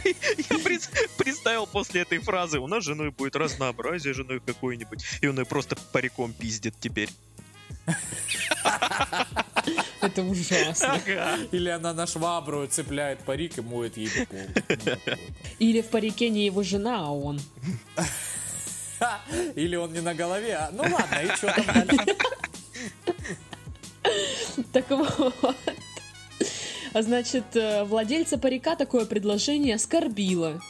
Speaker 3: Я пред- представил после этой фразы, у нас с женой будет разнообразие женой какое-нибудь, и он ее просто париком пиздит теперь.
Speaker 2: Это ужасно.
Speaker 3: Ага.
Speaker 1: Или она на швабру цепляет парик и моет ей пол.
Speaker 2: Или в парике не его жена, а он.
Speaker 1: Или он не на голове, а... Ну ладно, и что там дальше?
Speaker 2: Так вот. А значит, э, владельца парика такое предложение оскорбило.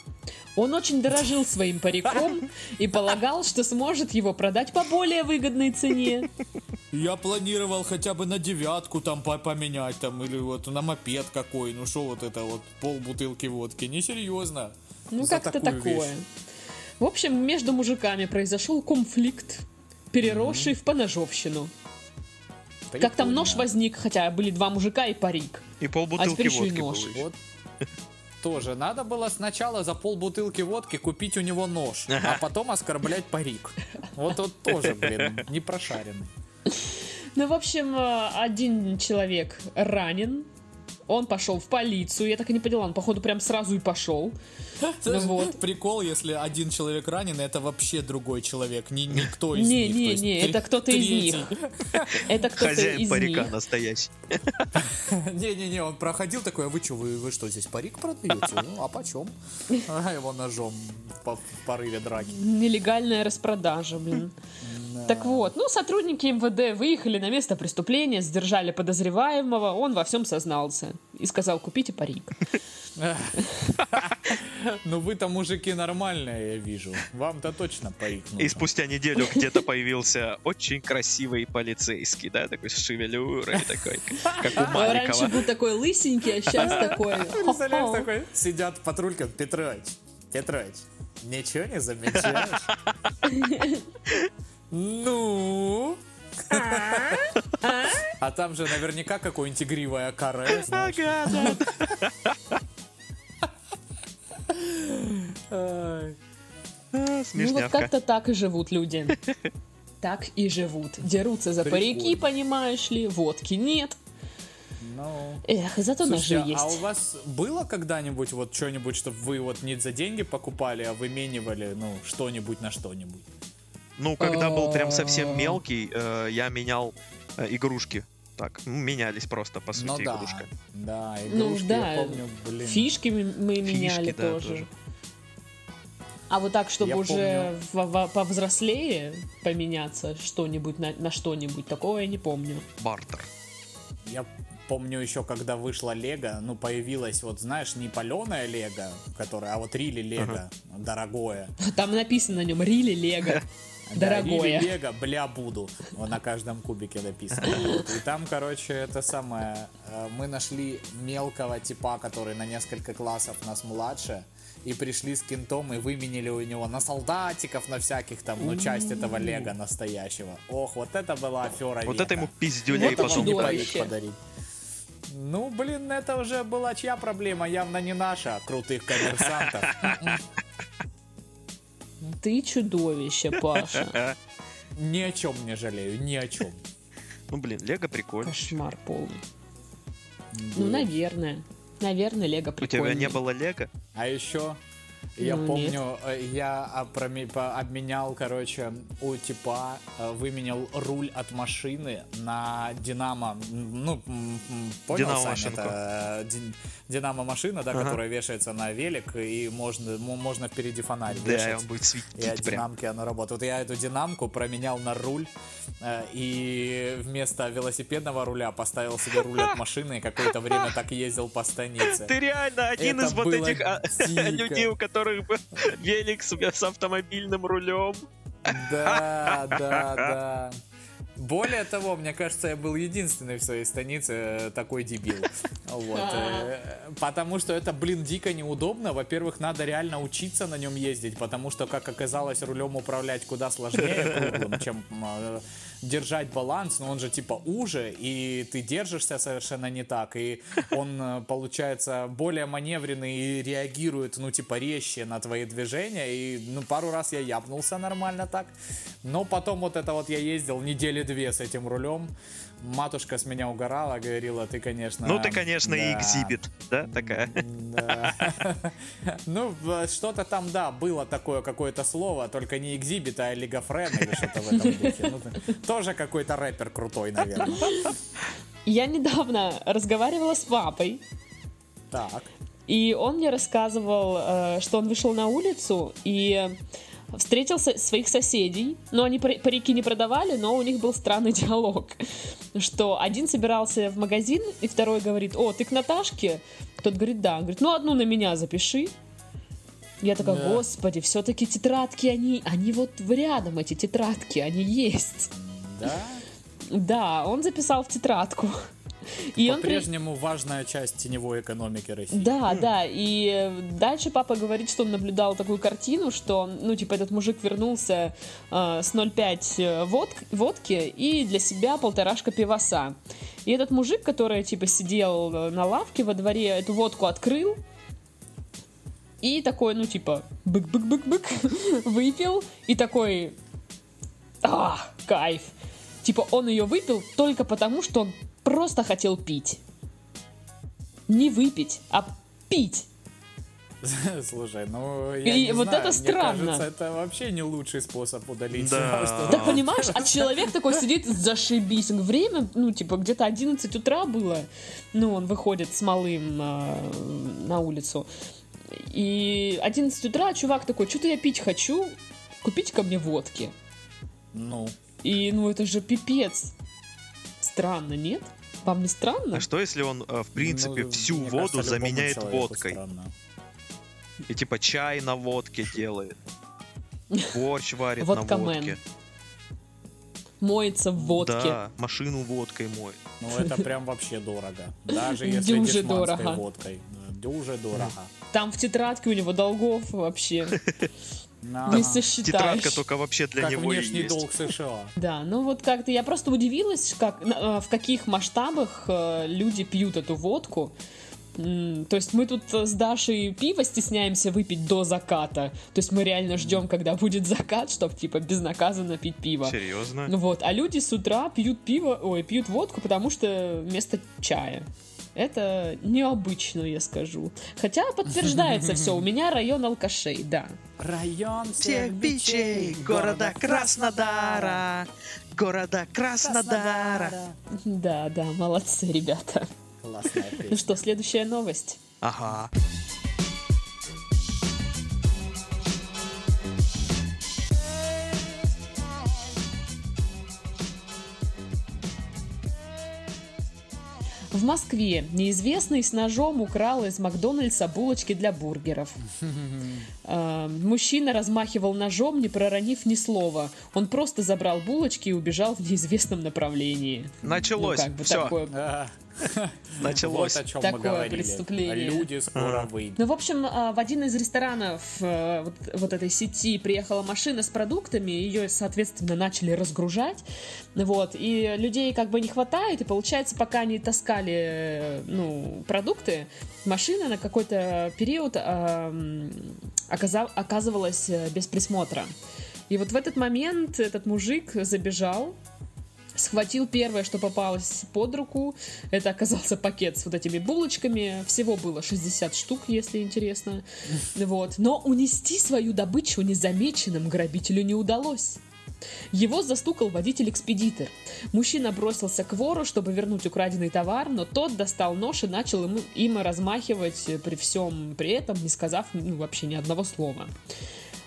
Speaker 2: Он очень дорожил своим париком и полагал, что сможет его продать по более выгодной цене.
Speaker 1: Я планировал хотя бы на девятку там по- поменять, там, или вот на мопед какой, ну что вот это вот, пол бутылки водки, несерьезно.
Speaker 2: Ну, как-то такое.
Speaker 1: вещь.
Speaker 2: В общем, между мужиками произошел конфликт, переросший в поножовщину. Как там нож возник, хотя были два мужика и парик.
Speaker 3: И
Speaker 2: А
Speaker 3: полбутылки
Speaker 2: теперь еще и
Speaker 3: водки
Speaker 2: нож.
Speaker 3: было еще.
Speaker 1: Вот тоже надо было сначала за полбутылки водки купить у него нож, а потом оскорблять парик. Вот вот тоже, блин, не прошаренный.
Speaker 2: Ну, в общем, э, один человек ранен. Он пошел в полицию. Я так и не поняла, он, походу, прям сразу и пошел. <laughs> Ну вот.
Speaker 1: Прикол, если один человек ранен, это вообще другой человек, не никто из них. то
Speaker 2: Не, не, не, это кто-то из них. <laughs> Это кто-то
Speaker 3: Хозяин
Speaker 2: из
Speaker 3: парика
Speaker 2: них.
Speaker 3: настоящий. <laughs>
Speaker 1: Не-не-не, он проходил такой, а вы что, вы, вы что, здесь парик продаете? Ну, а почем? А его ножом в порыве драки.
Speaker 2: Нелегальная распродажа, блин. Так вот, ну, сотрудники МВД выехали на место преступления, сдержали подозреваемого, он во всем сознался и сказал, купите парик.
Speaker 1: Ну вы-то мужики нормальные, я вижу. Вам-то точно парик.
Speaker 3: И спустя неделю где-то появился очень красивый полицейский, да, такой с шевелюрой, такой, как у
Speaker 2: А Раньше
Speaker 3: Маликова.
Speaker 2: был такой лысенький, а сейчас такой...
Speaker 1: Представляешь, такой, сидят патрулька, Петрович, Петрович, ничего не замечаешь? <laughs> Ну? А там же наверняка какое-нибудь игривое каре.
Speaker 3: Ага, да. А,
Speaker 2: Ну вот как-то так и живут люди. <laughs> Так и живут. Дерутся за парики, понимаешь ли, водки нет.
Speaker 1: Ну...
Speaker 2: Эх, зато
Speaker 1: Слушайте,
Speaker 2: ножи
Speaker 1: а у
Speaker 2: есть.
Speaker 1: вас было когда-нибудь вот что-нибудь, чтобы вы вот не за деньги покупали, а выменивали, ну, что-нибудь на что-нибудь?
Speaker 3: Ну, когда был прям совсем мелкий, э, я менял э, игрушки. Так, ну, менялись просто, по
Speaker 1: Ну
Speaker 3: сути,
Speaker 1: да,
Speaker 3: игрушка.
Speaker 1: да,
Speaker 2: Ну
Speaker 1: игрушки,
Speaker 2: да,
Speaker 1: я помню, блин.
Speaker 2: Фишки мы мы
Speaker 3: Фишки,
Speaker 2: меняли
Speaker 3: да,
Speaker 2: тоже.
Speaker 3: тоже.
Speaker 2: А вот так, чтобы
Speaker 1: Я
Speaker 2: уже во- во- повзрослее поменяться что-нибудь на, на что-нибудь, такого я не помню.
Speaker 3: Бартер.
Speaker 1: Я помню еще, когда вышла Лего, ну, появилась, вот, знаешь, не паленая Лего, которая, а вот Рили Лего, дорогое.
Speaker 2: Там написано на нем Рили Лего. <laughs>
Speaker 1: Да,
Speaker 2: Дорогое.
Speaker 1: Рили Лего, бля, буду. На каждом кубике написано. И там, короче, это самое, э, мы нашли мелкого типа, который на несколько классов нас младше, и пришли с кентом и выменили у него на солдатиков, на всяких там, ну, часть этого Лего настоящего. Ох, вот это была афера
Speaker 3: Вот
Speaker 1: века.
Speaker 3: это ему пиздюлей
Speaker 2: Вот
Speaker 3: потом не
Speaker 1: подарить. Ну, блин, это уже была чья проблема? Явно не наша, крутых коммерсантов. <laughs>
Speaker 2: Ты чудовище, Паша. <laughs>
Speaker 1: Ни о чем не жалею, ни о чем.
Speaker 3: Ну, блин, Лего прикольно.
Speaker 2: Кошмар полный. Ну, наверное. Наверное, Лего
Speaker 3: У
Speaker 2: прикольный.
Speaker 3: тебя не было Лего?
Speaker 1: А еще я
Speaker 2: Ну,
Speaker 1: помню, э, я по- обменял, короче, у типа э, выменял руль от машины на Динамо. Ну, понял, Сань,
Speaker 3: Динамо-машинку.
Speaker 1: это э, дин- Динамо-машина, да,
Speaker 3: Ага.
Speaker 1: которая вешается на велик, и можно, можно впереди фонарь
Speaker 3: Да,
Speaker 1: вешать.
Speaker 3: он будет
Speaker 1: И от
Speaker 3: светить прям.
Speaker 1: динамки она работает. Вот я эту динамку променял на руль, и вместо велосипедного руля поставил себе руль от <laughs> машины, и какое-то время так ездил по станице.
Speaker 3: Ты реально один
Speaker 1: Это
Speaker 3: из вот этих а, <laughs> людей, у которых был велик с, с автомобильным рулем.
Speaker 1: Да, да, да. Более того, мне кажется, я был единственный в своей станице э, такой дебил. Вот. э, Потому что это, блин, дико неудобно. Во-первых, надо реально учиться на нем ездить, потому что, как оказалось, рулем управлять куда сложнее чем э, держать баланс, но он же типа уже, и ты держишься совершенно не так, и <laughs> он, э, получается, более маневренный и реагирует, ну, типа, резче на твои движения, и, ну, пару раз я япнулся нормально так, но потом вот это вот я ездил недели две с этим рулем, матушка с меня угорала, говорила, ты, конечно...
Speaker 3: Ну, ты, конечно, и
Speaker 1: да,
Speaker 3: экзибит, да, такая.
Speaker 1: да. <laughs> Ну, что-то там, да, было такое какое-то слово, только не экзибит, а лигафрен или что-то в этом <laughs> духе. Ну, тоже какой-то рэпер крутой, наверное.
Speaker 2: Я недавно разговаривала с папой,
Speaker 1: Так.
Speaker 2: и он мне рассказывал, э, что он вышел на улицу и встретил со- своих соседей. Но они пари- парики не продавали, но у них был странный диалог. Что один собирался в магазин, и второй говорит, о, ты к Наташке? Тот говорит, да. Он говорит, ну одну на меня запиши. Я такая,
Speaker 1: Да.
Speaker 2: господи, все-таки тетрадки, они, они вот рядом, эти тетрадки, они есть.
Speaker 1: Да.
Speaker 2: Да, он записал в тетрадку. И он
Speaker 1: По-прежнему важная часть теневой экономики России.
Speaker 2: Да, да, и э, дальше папа говорит, что он наблюдал такую картину, что, ну, типа, этот мужик вернулся э, с 0,5 водк- водки и для себя полторашка пивоса. И этот мужик, который, типа, сидел э, на лавке во дворе, эту водку открыл, и такой, ну, типа, бык-бык-бык-бык, <laughs> выпил, и такой, а, кайф. Типа, он ее выпил только потому, что он просто хотел пить. Не выпить, а пить. <laughs>
Speaker 1: Слушай, ну я
Speaker 2: И
Speaker 1: не
Speaker 2: вот
Speaker 1: знаю,
Speaker 2: это
Speaker 1: мне
Speaker 2: странно.
Speaker 1: кажется, это вообще не лучший способ удалить.
Speaker 3: Да.
Speaker 1: что-
Speaker 2: Да <laughs> понимаешь, а человек такой сидит, зашибись. Время, ну, типа, где-то 11 утра было. Ну, он выходит с малым а, на улицу. И 11 утра чувак такой, что-то я пить хочу, купите ко мне водки.
Speaker 1: Ну,
Speaker 2: И, ну, это же пипец. Странно, нет? Вам не странно?
Speaker 3: А что если он, э, в принципе,
Speaker 1: ну,
Speaker 3: всю воду
Speaker 1: кажется,
Speaker 3: заменяет водкой?
Speaker 1: странно.
Speaker 3: И типа чай на водке делает. <laughs> Борщ варит на водке.
Speaker 2: Моется в водке.
Speaker 3: Да, машину водкой моет.
Speaker 1: Ну, это <laughs> прям вообще дорого. Даже если
Speaker 2: Дюже дорого.
Speaker 1: водкой. Дюже дорого.
Speaker 2: Там в тетрадке у него долгов вообще <laughs>
Speaker 1: На.
Speaker 2: не сосчитаешь.
Speaker 3: Тетрадка только вообще для
Speaker 1: Как
Speaker 3: него и
Speaker 1: внешний
Speaker 3: есть.
Speaker 1: долг США. <laughs>
Speaker 2: Да, ну вот как-то я просто удивилась, как, э, в каких масштабах э, люди пьют эту водку. То есть мы тут с Дашей пиво стесняемся выпить до заката. То есть мы реально ждем, когда будет закат, чтобы типа безнаказанно пить пиво.
Speaker 3: Серьезно?
Speaker 2: Ну вот, а люди с утра пьют пиво, ой, пьют водку, потому что вместо чая. Это необычно, я скажу. Хотя подтверждается все, у меня район алкашей, да.
Speaker 1: Район
Speaker 3: Всех бичей города Краснодара, города Краснодара.
Speaker 2: Да, да, молодцы, ребята.
Speaker 1: Классная
Speaker 2: Ну что, следующая новость.
Speaker 3: Ага.
Speaker 2: В Москве неизвестный с ножом украл из Макдональдса булочки для бургеров. <laughs> Э, Мужчина размахивал ножом, не проронив ни слова. Он просто забрал булочки и убежал в неизвестном направлении.
Speaker 3: Началось.
Speaker 2: Ну, как бы
Speaker 3: Всё.
Speaker 2: такое. <laughs>
Speaker 3: Началось.
Speaker 1: Вот о чем
Speaker 2: Такое
Speaker 1: мы говорили.
Speaker 2: преступление.
Speaker 1: Люди скоро выйдут.
Speaker 2: Ну, в общем, а, в один из ресторанов э, вот, вот этой сети приехала машина с продуктами, ее, соответственно, начали разгружать, вот, и людей как бы не хватает, и получается, пока они таскали, э, ну, продукты, машина на какой-то период а, м, оказа- оказывалась э, без присмотра. И вот в этот момент этот мужик забежал, схватил первое, что попалось под руку. Это оказался пакет с вот этими булочками. Всего было 60 штук, если интересно. Вот. Но унести свою добычу незамеченным грабителю не удалось. Его застукал водитель-экспедитор. Мужчина бросился к вору, чтобы вернуть украденный товар, но тот достал нож и начал ему, им размахивать при всем при этом, не сказав ну, вообще ни одного слова.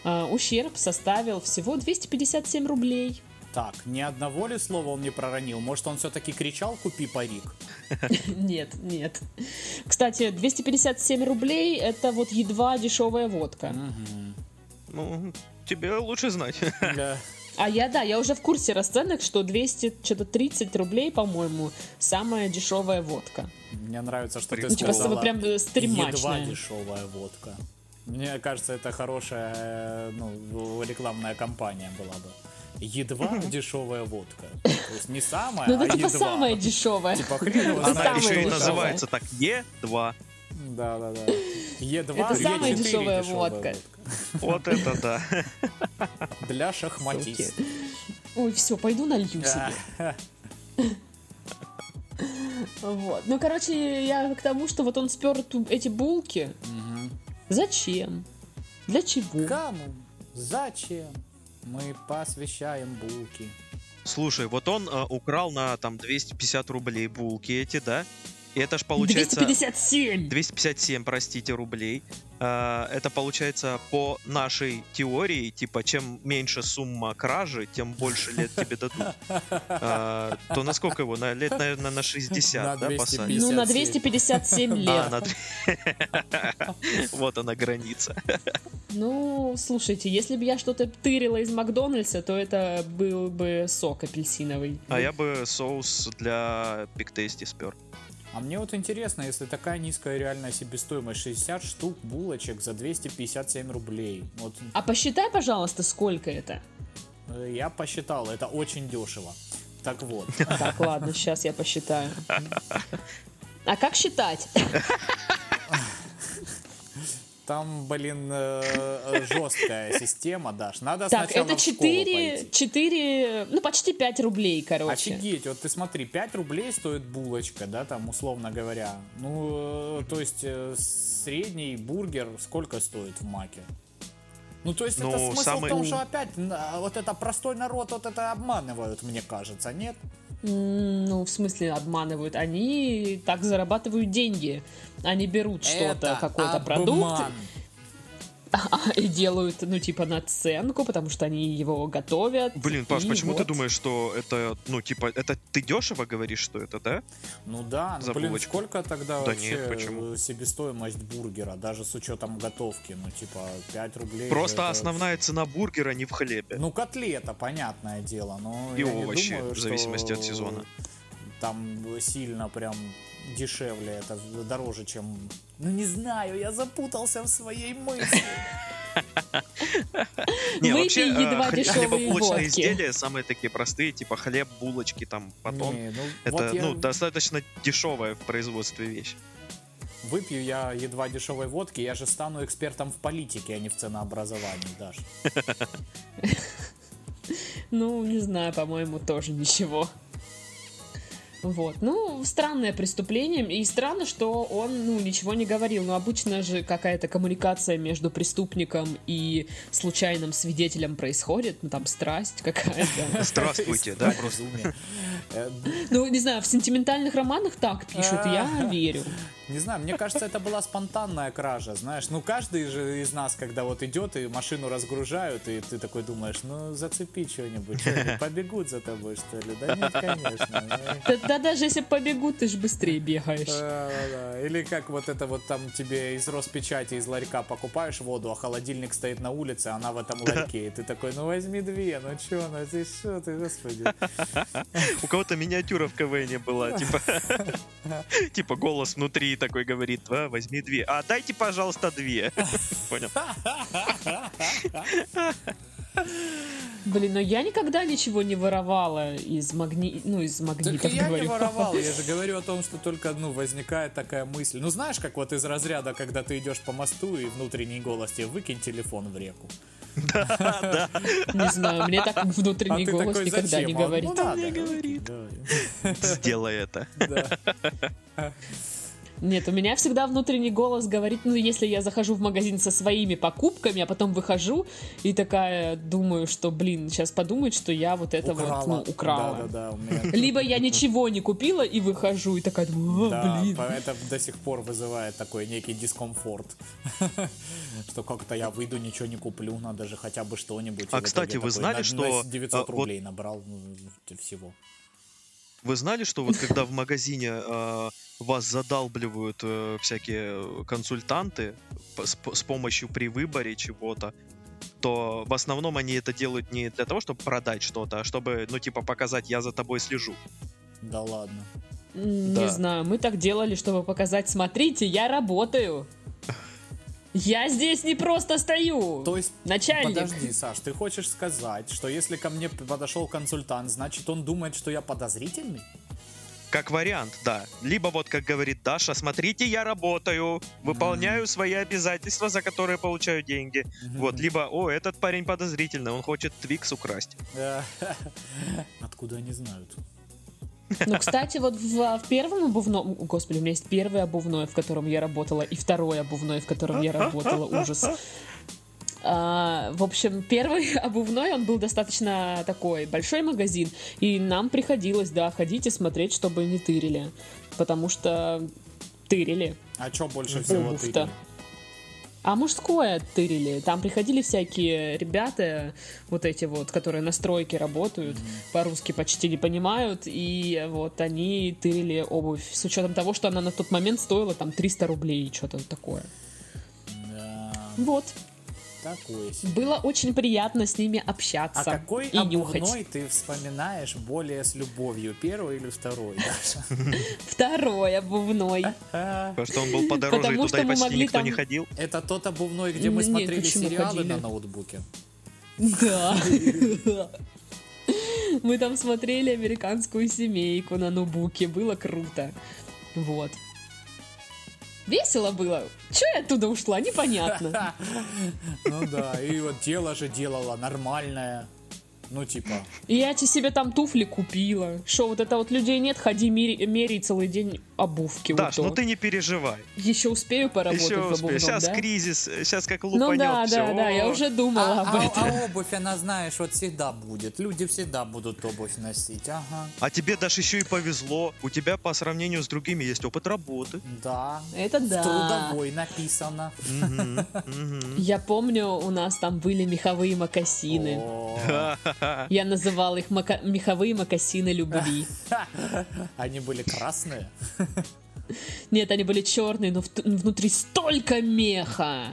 Speaker 2: А, ущерб составил всего 257 рублей.
Speaker 1: Так, ни одного ли слова он не проронил? Может, он все-таки кричал «купи парик»? <laughs>
Speaker 2: Нет, нет. Кстати, 257 рублей это вот едва дешевая водка.
Speaker 3: Ну, тебе лучше знать. <laughs>
Speaker 1: Да.
Speaker 2: А я, да, я уже в курсе расценок, что 200, что-то 30 рублей, по-моему, самая дешевая водка.
Speaker 1: Мне нравится, что ты
Speaker 3: Ну,
Speaker 2: Ну, типа,
Speaker 1: сказала
Speaker 2: чтобы прям э,
Speaker 1: едва
Speaker 2: стримачная.
Speaker 1: дешевая водка. Мне кажется, это хорошая э, ну, рекламная кампания была бы. Едва дешевая водка. То есть не <laughs> самая,
Speaker 2: Ну,
Speaker 1: а
Speaker 2: это типа
Speaker 1: едва.
Speaker 2: самая дешевая.
Speaker 1: Типа хрен его
Speaker 2: Это
Speaker 3: Она
Speaker 1: знает,
Speaker 3: еще и
Speaker 2: дешевая.
Speaker 3: называется так Е2.
Speaker 1: Да, да, да. Е2,
Speaker 2: Это самая
Speaker 1: Е4
Speaker 2: дешевая водка.
Speaker 3: Вот это да. <laughs>
Speaker 1: Для шахматистов.
Speaker 2: Суки. Ой, все, пойду налью себе.
Speaker 1: А, <laughs>
Speaker 2: Вот. Ну, короче, я к тому, что вот он спер эти булки. Зачем? Для чего?
Speaker 1: Кому? Зачем? Мы посвящаем булки.
Speaker 3: Слушай, вот он э, украл на там 250 рублей булки эти, да? И это ж получается...
Speaker 2: 257!
Speaker 3: 257, простите, рублей. А, Это получается по нашей теории, типа, чем меньше сумма кражи, тем больше лет тебе дадут. А, То на сколько его? На лет, наверное, на 60,
Speaker 1: На
Speaker 3: да,
Speaker 1: 250.
Speaker 3: посадят?
Speaker 2: Ну, на
Speaker 1: 257
Speaker 2: 257
Speaker 3: А,
Speaker 2: лет. <laughs>
Speaker 3: Вот она граница.
Speaker 2: Ну, слушайте, если бы я что-то тырила из Макдональдса, то это был бы сок апельсиновый.
Speaker 3: А я бы соус для пиктейсти спер.
Speaker 1: А мне вот интересно, если такая низкая реальная себестоимость, 60 штук булочек за 257 рублей. Вот
Speaker 2: А посчитай, пожалуйста, сколько это.
Speaker 1: э, я посчитал, это очень дешево. Так вот,
Speaker 2: Так, ладно, сейчас я посчитаю. <laughs> А как считать? <laughs>
Speaker 1: там, блин, э, жесткая система, Даш. Надо
Speaker 2: Так,
Speaker 1: сначала
Speaker 2: это
Speaker 1: в школу
Speaker 2: 4,
Speaker 1: пойти.
Speaker 2: 4, ну почти 5 рублей, короче.
Speaker 1: Офигеть, вот ты смотри, 5 рублей стоит булочка, да, там, условно говоря. Ну, э, то есть, э, средний бургер сколько стоит в Маке? Ну, то есть, это
Speaker 3: Ну,
Speaker 1: смысл
Speaker 3: самый-
Speaker 1: в том, что опять на- вот это простой народ вот это обманывают, мне кажется, нет?
Speaker 2: Ну, в смысле, обманывают. Они так зарабатывают деньги. Они берут что-то, какой-то продукт. <laughs> и делают, ну, типа, наценку, потому что они его готовят.
Speaker 3: Блин, Паш, почему ты
Speaker 2: вот.
Speaker 3: думаешь, что это, ну, типа, это ты дешево говоришь, что это, да?
Speaker 1: Ну да, ну
Speaker 3: За
Speaker 1: блин,
Speaker 3: булочку.
Speaker 1: сколько тогда
Speaker 3: Да
Speaker 1: вообще
Speaker 3: нет, почему?
Speaker 1: э, себестоимость бургера, даже с учетом готовки, ну типа 5 рублей.
Speaker 3: Просто
Speaker 1: это-
Speaker 3: основная цена бургера не в хлебе.
Speaker 1: Ну котлета, понятное дело, но
Speaker 3: И
Speaker 1: я не
Speaker 3: овощи,
Speaker 1: думаю,
Speaker 3: в зависимости от
Speaker 1: что
Speaker 3: сезона.
Speaker 1: Там сильно прям дешевле, это дороже, чем... Ну не знаю, я запутался в своей мысли.
Speaker 3: Не, вообще, э,
Speaker 2: едва
Speaker 3: хле-
Speaker 2: дешевые
Speaker 3: хлебобулочные изделия самые такие простые, типа хлеб, булочки, там, потом.
Speaker 1: Ну,
Speaker 3: Это, ну, достаточно дешевая в производстве вещь.
Speaker 1: выпью я едва дешевой водки, я же стану экспертом в политике, а не в ценообразовании, Даш. <laughs>
Speaker 2: Ну, не знаю, по-моему, тоже ничего. Вот. Ну, странное преступление. И странно, что он, ну, ничего не говорил. Но обычно же какая-то коммуникация между преступником и случайным свидетелем происходит. Ну, там страсть какая-то. <laughs>
Speaker 3: Здравствуйте, да, просто.
Speaker 1: Э,
Speaker 2: Ну, не знаю, в сентиментальных романах так пишут, я верю.
Speaker 1: Не знаю, мне кажется, это была спонтанная кража, знаешь. Ну, каждый же из нас, когда вот идет и машину разгружают, и ты такой думаешь, ну, зацепи что-нибудь, что они <laughs> побегут за тобой, что ли? Да нет, конечно.
Speaker 2: Да, да даже если побегут, ты же быстрее бегаешь.
Speaker 1: Да, да. Или как вот это вот там тебе из Роспечати, из ларька покупаешь воду, а холодильник стоит на улице, а она в этом ларьке. И ты такой, ну возьми две, ну чё, ну ты что ты, господи.
Speaker 3: У кого-то миниатюра в КВН была, типа, <laughs> типа голос внутри такой говорит, «А, возьми две. А дайте, пожалуйста, две. <laughs> Понял? <laughs>
Speaker 2: Блин, но я никогда ничего не воровала из магни... ну, из
Speaker 1: Так
Speaker 2: магнитов,
Speaker 1: и я
Speaker 2: говорю.
Speaker 1: не воровал, я же <laughs> говорю о том, что только, ну, возникает такая мысль. Ну, знаешь, как вот из разряда, когда ты идешь по мосту, и внутренний голос тебе выкинь телефон в реку.
Speaker 2: Не знаю, мне так внутренний
Speaker 1: а
Speaker 2: голос
Speaker 1: такой,
Speaker 2: никогда
Speaker 1: зачем?
Speaker 2: не
Speaker 1: А он,
Speaker 2: говорит.
Speaker 1: Ну,
Speaker 3: говорит.
Speaker 1: Да.
Speaker 3: Сделай это.
Speaker 1: Да.
Speaker 2: Нет, у меня всегда внутренний голос говорит, ну, если я захожу в магазин со своими покупками, а потом выхожу и такая думаю, что, блин, сейчас подумают, что я вот это вот, ну, украла.
Speaker 1: Да, да, да, у меня
Speaker 2: Либо я ничего не купила и выхожу, и такая думаю, «А,
Speaker 1: Да,
Speaker 2: блин.
Speaker 1: это до сих пор вызывает такой некий дискомфорт. <laughs> Что как-то я выйду, ничего не куплю, надо же хотя бы что-нибудь.
Speaker 3: А, кстати, вы знали,
Speaker 1: на-
Speaker 3: что,
Speaker 1: на 900
Speaker 3: а,
Speaker 1: рублей набрал ну, всего.
Speaker 3: Вы знали, что вот когда в магазине э, вас задалбливают э, всякие консультанты с, с помощью при выборе чего-то, то в основном они это делают не для того, чтобы продать что-то, а чтобы, ну, типа, показать, я за тобой слежу.
Speaker 1: Да ладно.
Speaker 2: М,
Speaker 3: Да.
Speaker 2: Не знаю, мы так делали, чтобы показать, смотрите, я работаю. <laughs> Я здесь не просто стою.
Speaker 1: То есть,
Speaker 2: Начальник.
Speaker 1: подожди, Саш, ты хочешь сказать, что если ко мне подошел консультант, значит он думает, что я подозрительный?
Speaker 3: Как вариант, да. Либо вот, как говорит Даша, смотрите, я работаю, выполняю свои обязательства, за которые получаю деньги. Вот, либо, о, этот парень подозрительный, он хочет Твикс украсть. <laughs>
Speaker 1: Откуда они знают?
Speaker 2: Ну, кстати, вот в, в первом обувном... Господи, у меня есть первый обувной, в котором я работала, и второй обувной, в котором я работала. Ужас. А, в общем, первый <laughs> обувной, он был достаточно такой большой магазин, и нам приходилось, да, ходить и смотреть, чтобы не тырили. Потому что тырили.
Speaker 1: А что больше всего ты?
Speaker 2: А мужское тырили. Там приходили всякие ребята, вот эти вот, которые на стройке работают, по-русски почти не понимают, и вот они тырили обувь с учетом того, что она на тот момент стоила там 300 рублей, что-то такое.
Speaker 1: Да,
Speaker 2: Вот.
Speaker 1: Такое себе.
Speaker 2: Было очень приятно с ними
Speaker 1: А
Speaker 2: общаться
Speaker 1: какой
Speaker 2: и нюхать.
Speaker 1: обувной ты вспоминаешь более с любовью? Первый или второй? <laughs>
Speaker 2: Второй обувной.
Speaker 1: А,
Speaker 3: Потому что он был подороже, и туда почти никто не ходил.
Speaker 1: Это тот обувной, где мы смотрели сериалы на ноутбуке.
Speaker 2: Да. <laughs> Мы там смотрели американскую семейку на нубуке. Было круто. Вот. Весело было. Че я оттуда ушла, непонятно. <laughs>
Speaker 1: Ну да, и вот дело же делала нормальное. Ну типа,
Speaker 2: И я себе там туфли купила. Что, вот это вот людей нет, ходи мери- меряй целый день обувки.
Speaker 3: Даш,
Speaker 2: вот
Speaker 3: ну ты не переживай.
Speaker 2: Еще успею поработать
Speaker 3: Еще
Speaker 2: в обувном,
Speaker 3: Сейчас
Speaker 2: да?
Speaker 3: кризис, сейчас как
Speaker 2: Ну
Speaker 3: лупанет
Speaker 2: да,
Speaker 3: всё.
Speaker 2: да, да, я уже думала
Speaker 1: а,
Speaker 2: об
Speaker 1: а-
Speaker 2: этом.
Speaker 1: а обувь, она, знаешь, вот всегда будет. Люди всегда будут обувь носить. Ага.
Speaker 3: А тебе, Даш, еще и повезло. У тебя по сравнению с другими есть опыт работы.
Speaker 1: Да.
Speaker 2: Это
Speaker 1: В
Speaker 2: да.
Speaker 1: трудовой написано.
Speaker 2: Я помню, у нас там были меховые мокасины. <laughs> Я называла их мока- меховые мокасины любви. <laughs>
Speaker 1: Они были красные. <laughs>
Speaker 2: Нет, они были черные, но внутри столько меха.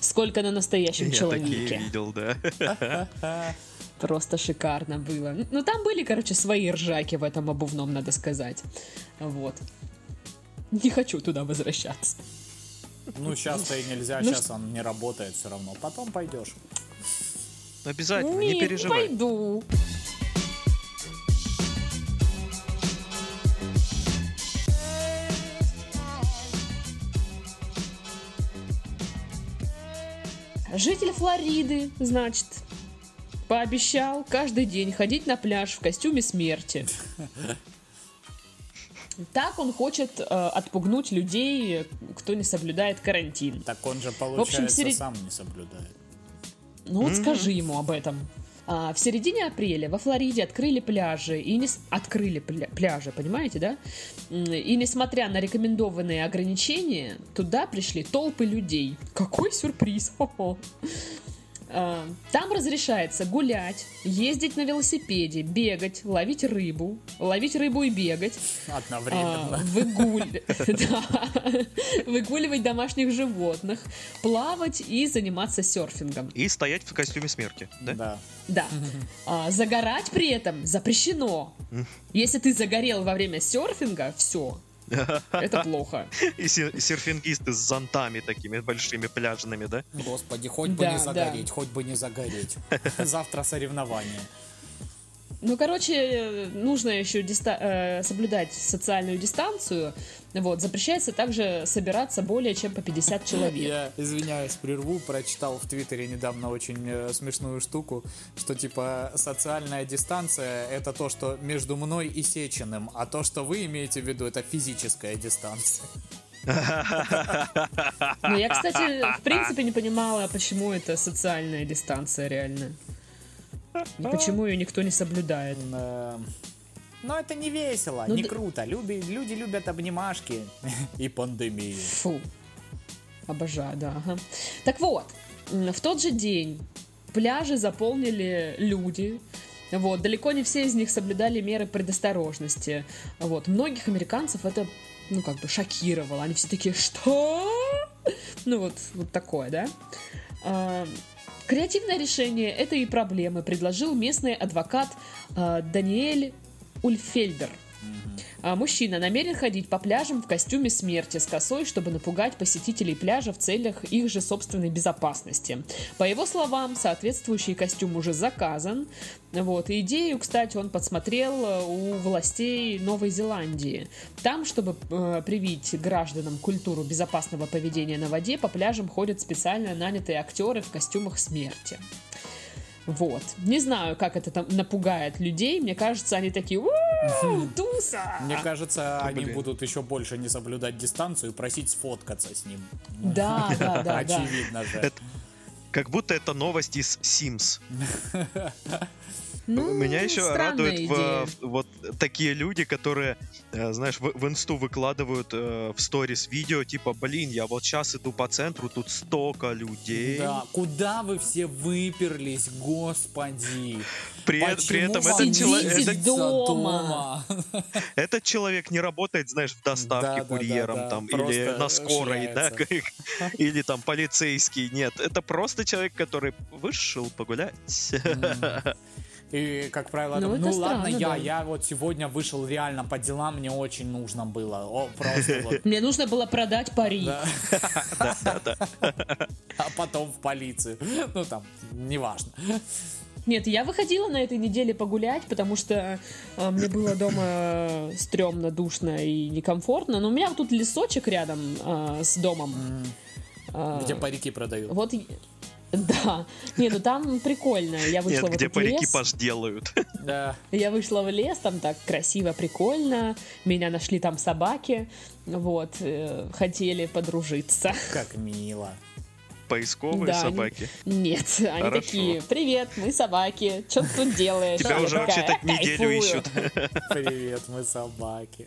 Speaker 2: Сколько на настоящем
Speaker 3: Я такие
Speaker 2: человеке.
Speaker 3: видел, да.
Speaker 2: Просто шикарно было. Ну, там были, короче, свои ржаки в этом обувном, надо сказать. Вот. Не хочу туда возвращаться.
Speaker 1: Ну, сейчас-то и нельзя,
Speaker 2: Ну
Speaker 1: сейчас он не работает все равно. Потом пойдешь.
Speaker 3: Обязательно, не
Speaker 2: Нет,
Speaker 3: переживай.
Speaker 2: пойду. Житель Флориды, значит, пообещал каждый день ходить на пляж в костюме смерти. Так он хочет э, отпугнуть людей, кто не соблюдает карантин.
Speaker 1: Так он же, получается,
Speaker 2: серед-
Speaker 1: сам не соблюдает.
Speaker 2: Ну вот скажи ему об этом. А, в середине апреля во Флориде открыли пляжи и не открыли пля- пляжи, понимаете, да? И несмотря на рекомендованные ограничения, туда пришли толпы людей. Какой сюрприз! <laughs> А, Там разрешается гулять, ездить на велосипеде, бегать, ловить рыбу, ловить рыбу и бегать, а,
Speaker 1: Одновременно.
Speaker 2: выгуль- <laughs> Да. выгуливать домашних животных, плавать и заниматься серфингом.
Speaker 3: И стоять в костюме смерти, да?
Speaker 1: Да.
Speaker 2: Да. А, загорать при этом запрещено. Если ты загорел во время серфинга, все. <laughs> Это плохо.
Speaker 3: И сер- серфингисты с зонтами такими большими пляжными, да?
Speaker 1: Господи, хоть бы не загореть, хоть бы не загореть. <laughs> Завтра соревнования.
Speaker 2: Ну, короче, нужно еще диста- э, соблюдать социальную дистанцию. Вот, запрещается также собираться более чем по 50 <laughs> человек.
Speaker 1: Я, извиняюсь, прерву, прочитал в Твиттере недавно очень э, смешную штуку, что типа социальная дистанция это то, что между мной и Сеченым, а то, что вы имеете в виду, это физическая дистанция.
Speaker 2: Ну, я, кстати, в принципе не понимала, почему это социальная дистанция реально. И почему ее никто не соблюдает.
Speaker 1: Э, Но это не весело,
Speaker 2: Ну
Speaker 1: не
Speaker 2: да-
Speaker 1: круто. Люби- люди любят обнимашки <laughs> и пандемию.
Speaker 2: Фу. Обожаю, да. ага. Так вот, в тот же день пляжи заполнили люди. Вот, далеко не все из них соблюдали меры предосторожности. Вот, многих американцев это, ну, как бы шокировало. Они все такие, что? Ну, вот, вот такое, да? Креативное решение этой проблемы предложил местный адвокат а, Даниэль Ульфельдер. А, Мужчина намерен ходить по пляжам в костюме смерти с косой, чтобы напугать посетителей пляжа в целях их же собственной безопасности. По его словам, соответствующий костюм уже заказан. Вот. И идею, кстати, он подсмотрел э, у властей Новой Зеландии. Там, чтобы э, привить гражданам культуру безопасного поведения на воде, по пляжам ходят специально нанятые актеры в костюмах смерти. Вот. Не знаю, как это там напугает людей. Мне кажется, они такие «У-у-у, туса!
Speaker 1: Мне кажется, они будут еще больше не соблюдать дистанцию и просить сфоткаться с ним.
Speaker 2: Да, <laughs> да, да.
Speaker 1: Очевидно же.
Speaker 3: Как будто это новость из Sims. <laughs>
Speaker 2: Ну,
Speaker 3: Меня еще радует в- в- вот такие люди, которые, э, знаешь, в, в инсту выкладывают э, в сторис видео, типа, блин, я вот сейчас иду по центру, тут столько людей.
Speaker 1: Да, куда вы все выперлись, господи?
Speaker 3: При,
Speaker 1: Почему
Speaker 3: при этом этот,
Speaker 1: не
Speaker 3: чело-
Speaker 2: Сидите
Speaker 3: этот-
Speaker 1: сидится
Speaker 2: дома? <laughs>
Speaker 3: этот человек не работает, знаешь, в доставке
Speaker 1: Да, да, да,
Speaker 3: курьером
Speaker 1: да,
Speaker 3: там или на скорой, да,
Speaker 1: шляется. <laughs>
Speaker 3: или там полицейский. Нет, это просто человек, который вышел погулять.
Speaker 1: И, как правило,
Speaker 2: Ну,
Speaker 1: там, ну
Speaker 2: странно,
Speaker 1: ладно, я,
Speaker 2: да.
Speaker 1: я вот сегодня вышел реально по делам, мне очень нужно было. О, просто вот.
Speaker 2: Мне нужно было продать пари.
Speaker 1: Да. <laughs> <laughs> А потом в полицию. Ну там, неважно.
Speaker 2: Нет, я выходила на этой неделе погулять, потому что э, мне было дома стрёмно, душно и некомфортно. Но у меня вот тут лесочек рядом э, с домом. А,
Speaker 1: Где парики продают.
Speaker 2: Вот, <laughs> да. Не, ну там прикольно. Я вышла
Speaker 3: Нет,
Speaker 2: в
Speaker 3: где
Speaker 2: этот
Speaker 3: парики
Speaker 2: лес.
Speaker 3: паш делают. <laughs>
Speaker 1: Да.
Speaker 2: Я вышла в лес, там так красиво, прикольно. Меня нашли там собаки. Вот, э, хотели подружиться. <laughs>
Speaker 1: Как мило.
Speaker 3: Поисковые
Speaker 2: Да, они-
Speaker 3: собаки.
Speaker 2: Нет, они
Speaker 3: Хорошо.
Speaker 2: такие, привет, мы собаки, что ты тут делаешь?
Speaker 3: Тебя уже
Speaker 2: такая,
Speaker 3: вообще-то неделю ищут.
Speaker 1: Привет, мы собаки.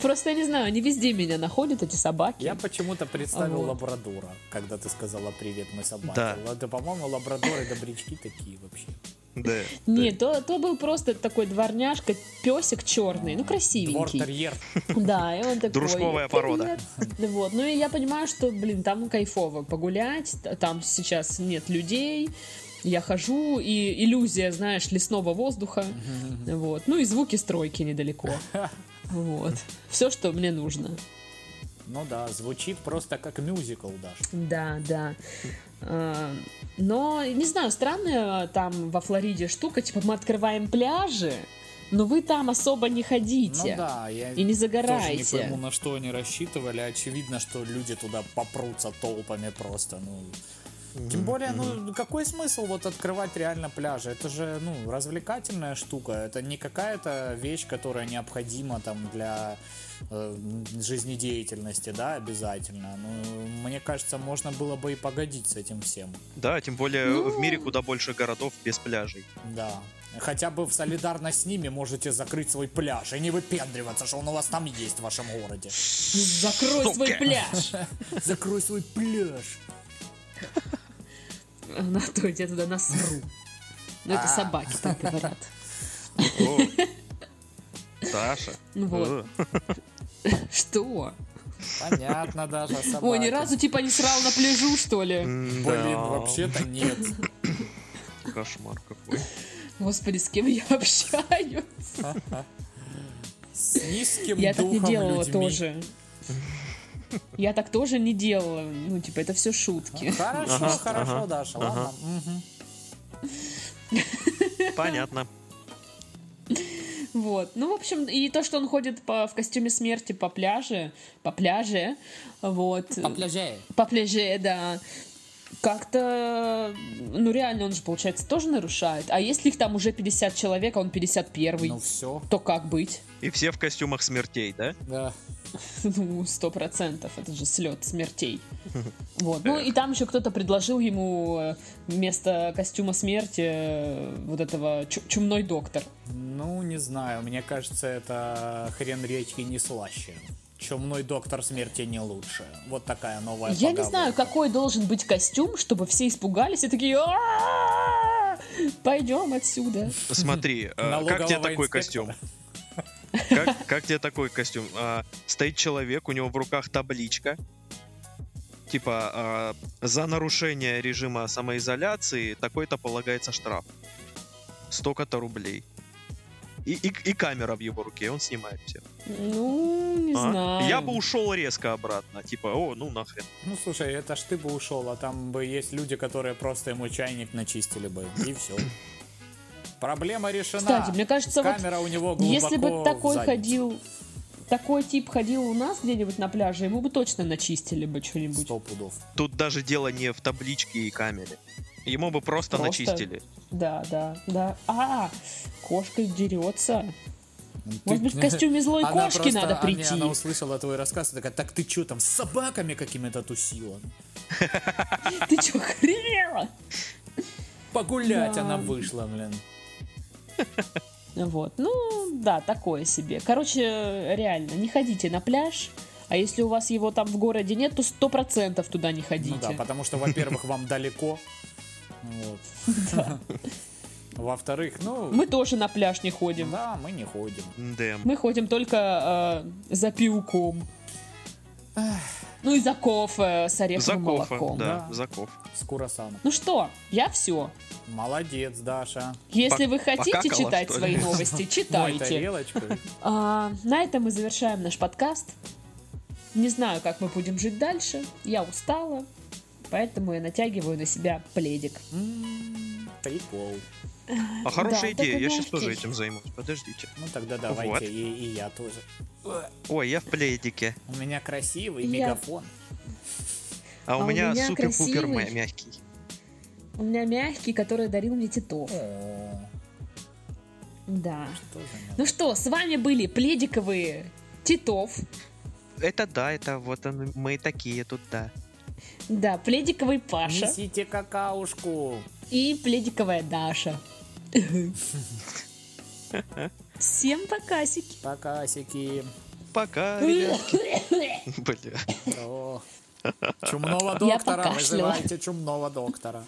Speaker 2: Просто я не знаю, они везде меня находят, эти собаки.
Speaker 1: Я почему-то представил
Speaker 2: Вот.
Speaker 1: лабрадора, когда ты сказала привет, мы собаки.
Speaker 3: Да.
Speaker 1: Это, по-моему, лабрадоры добрячки такие вообще.
Speaker 3: Да.
Speaker 2: Нет, то, то был просто такой дворняжка, песик черный, ну красивенький.
Speaker 1: Двор-терьер.
Speaker 2: Да, и он такой.
Speaker 3: Дружковая порода.
Speaker 2: Вот, ну и я понимаю, что, блин, там кайфово погулять, там сейчас нет людей, я хожу, и иллюзия, знаешь, лесного воздуха, вот, ну и звуки стройки недалеко. <laughs> Вот. Все, что мне нужно.
Speaker 1: Ну да, звучит просто как мюзикл даже.
Speaker 2: Да, да. А, Но, не знаю, странная там во Флориде штука, типа мы открываем пляжи, но вы там особо не
Speaker 1: Ну
Speaker 2: ходите.
Speaker 1: да, я
Speaker 2: И не
Speaker 1: тоже
Speaker 2: загорайте.
Speaker 1: не пойму, на что они рассчитывали. Очевидно, что люди туда попрутся толпами просто. Ну, Тем более, ну, какой смысл вот открывать реально пляжи? Это же, ну, развлекательная штука. Это не какая-то вещь, которая необходима там для э, жизнедеятельности, да, обязательно. Ну, мне кажется, можно было бы и погодить с этим всем.
Speaker 3: Да, тем более
Speaker 2: Ну.
Speaker 3: в мире куда больше городов без пляжей.
Speaker 1: Да. Хотя бы в солидарность с ними можете закрыть свой пляж и не выпендриваться, что он у вас там есть в вашем городе.
Speaker 2: Закрой свой
Speaker 3: Сука.
Speaker 2: пляж.
Speaker 1: Закрой свой пляж. <laughs> <laughs>
Speaker 2: На то я туда насру. Ну, это
Speaker 1: А.
Speaker 2: собаки так говорят.
Speaker 3: О. Даша.
Speaker 2: Ну вот. <laughs> Что?
Speaker 1: Понятно даже.
Speaker 2: Ой, ни разу типа не срал на пляжу, что ли?
Speaker 1: Блин,
Speaker 3: Да.
Speaker 1: вообще-то нет. <laughs>
Speaker 3: Кошмар какой.
Speaker 2: Господи, с кем я общаюсь?
Speaker 1: С низким
Speaker 2: Я так не
Speaker 1: духом
Speaker 2: делала тоже. Я так тоже не делала. Ну, типа, это все шутки.
Speaker 1: Хорошо,
Speaker 3: Ага,
Speaker 1: хорошо,
Speaker 3: ага,
Speaker 1: Даша,
Speaker 3: ага.
Speaker 1: ладно.
Speaker 3: Понятно.
Speaker 2: Вот. Ну, в общем, и то, что он ходит по, в костюме смерти по пляже, по пляже, вот.
Speaker 1: По пляже.
Speaker 2: По пляже, да. Как-то, ну реально, он же, получается, тоже нарушает. А если их там уже 50 человек, а он 51
Speaker 1: Ну все,
Speaker 2: то как быть?
Speaker 3: И все в костюмах смертей, да?
Speaker 1: да. <laughs>
Speaker 2: Ну, сто процентов. Это же слет смертей. <laughs> Вот. Ну, и там еще кто-то предложил ему э, вместо костюма смерти э, вот этого чу- чумной доктор.
Speaker 1: Ну, не знаю, мне кажется, это хрен редьки не слаще. Чумной доктор смерти не лучше. Вот такая новая
Speaker 2: Я не
Speaker 1: поговорка.
Speaker 2: знаю, какой должен быть костюм, чтобы все испугались и такие «А-а-а! Пойдем отсюда.
Speaker 3: Смотри, как тебе такой костюм? Как, как тебе такой костюм? А, стоит человек, у него в руках табличка. Типа, а, за нарушение режима самоизоляции такой-то полагается штраф. Столько-то рублей. И, и, и камера в его руке, он снимает все.
Speaker 2: Ну, не
Speaker 3: А?
Speaker 2: знаю.
Speaker 3: Я бы ушел резко обратно. Типа, о, ну нахрен.
Speaker 1: Ну, слушай, это ж ты бы ушел, а там бы есть люди, которые просто ему чайник начистили бы, и все. Проблема решена.
Speaker 2: Кстати, мне кажется, вот
Speaker 1: камера у него глубоко
Speaker 2: Если бы такой ходил, такой тип ходил у нас где-нибудь на пляже, ему бы точно начистили бы что-нибудь.
Speaker 1: Сто пудов.
Speaker 3: Тут даже дело не в табличке и камере. Ему бы просто,
Speaker 2: Просто-
Speaker 3: начистили.
Speaker 2: Да, да, да. А, кошка дерется.
Speaker 1: Ты-
Speaker 2: Может быть, в костюме злой
Speaker 1: Она
Speaker 2: кошки
Speaker 1: просто-
Speaker 2: надо
Speaker 1: а,
Speaker 2: прийти.
Speaker 1: не, Она услышала твой рассказ и такая, так ты что там, с собаками какими-то тусила? <laughs>
Speaker 2: Ты что, хренела?
Speaker 1: Погулять она вышла, блин.
Speaker 2: Вот, ну, да, такое себе. Короче, реально, не ходите на пляж, а если у вас его там в городе нет, то сто процентов туда не ходите.
Speaker 1: Ну да, потому что, во-первых, вам <laughs> далеко. Вот. <laughs> Во-вторых, ну,
Speaker 2: Мы тоже на пляж не ходим.
Speaker 1: да, мы не ходим.
Speaker 3: Да.
Speaker 2: Мы ходим только э, за пивком. Ну и за кофе с ореховым
Speaker 3: За кофе,
Speaker 2: молоком.
Speaker 3: да,
Speaker 1: да.
Speaker 3: за кофе.
Speaker 1: С курасаном.
Speaker 2: Ну что, я все.
Speaker 1: Молодец, Даша.
Speaker 2: Если
Speaker 3: Пок-
Speaker 2: вы хотите
Speaker 3: покакала,
Speaker 2: читать свои <laughs> новости, читайте. А, на этом мы завершаем наш подкаст. Не знаю, как мы будем жить дальше. Я устала, поэтому я натягиваю на себя пледик.
Speaker 1: Прикол.
Speaker 3: А хорошая
Speaker 2: Да,
Speaker 3: идея, я сейчас тоже этим займусь. Подождите.
Speaker 1: Ну тогда давайте
Speaker 3: Вот.
Speaker 1: и, и я тоже.
Speaker 3: Ой, я в пледике.
Speaker 1: У меня красивый
Speaker 2: Я-
Speaker 1: мегафон.
Speaker 3: А,
Speaker 2: А
Speaker 3: у
Speaker 2: у
Speaker 3: меня
Speaker 2: меня
Speaker 3: супер-пупер
Speaker 2: красивый.
Speaker 3: мя- мягкий.
Speaker 2: У меня мягкий, который дарил мне Титов. Да.
Speaker 1: что надо?
Speaker 2: Ну что, с вами были пледиковые Титов.
Speaker 3: Это да, это вот он, мы такие тут, да.
Speaker 2: Да, пледиковый Паша
Speaker 1: Несите какаушку.
Speaker 2: и пледиковая Даша. Всем покасики.
Speaker 1: Покасики.
Speaker 3: Пока, <laughs> ребятки. Бля.
Speaker 1: О. Чумного доктора. Вызывайте чумного доктора.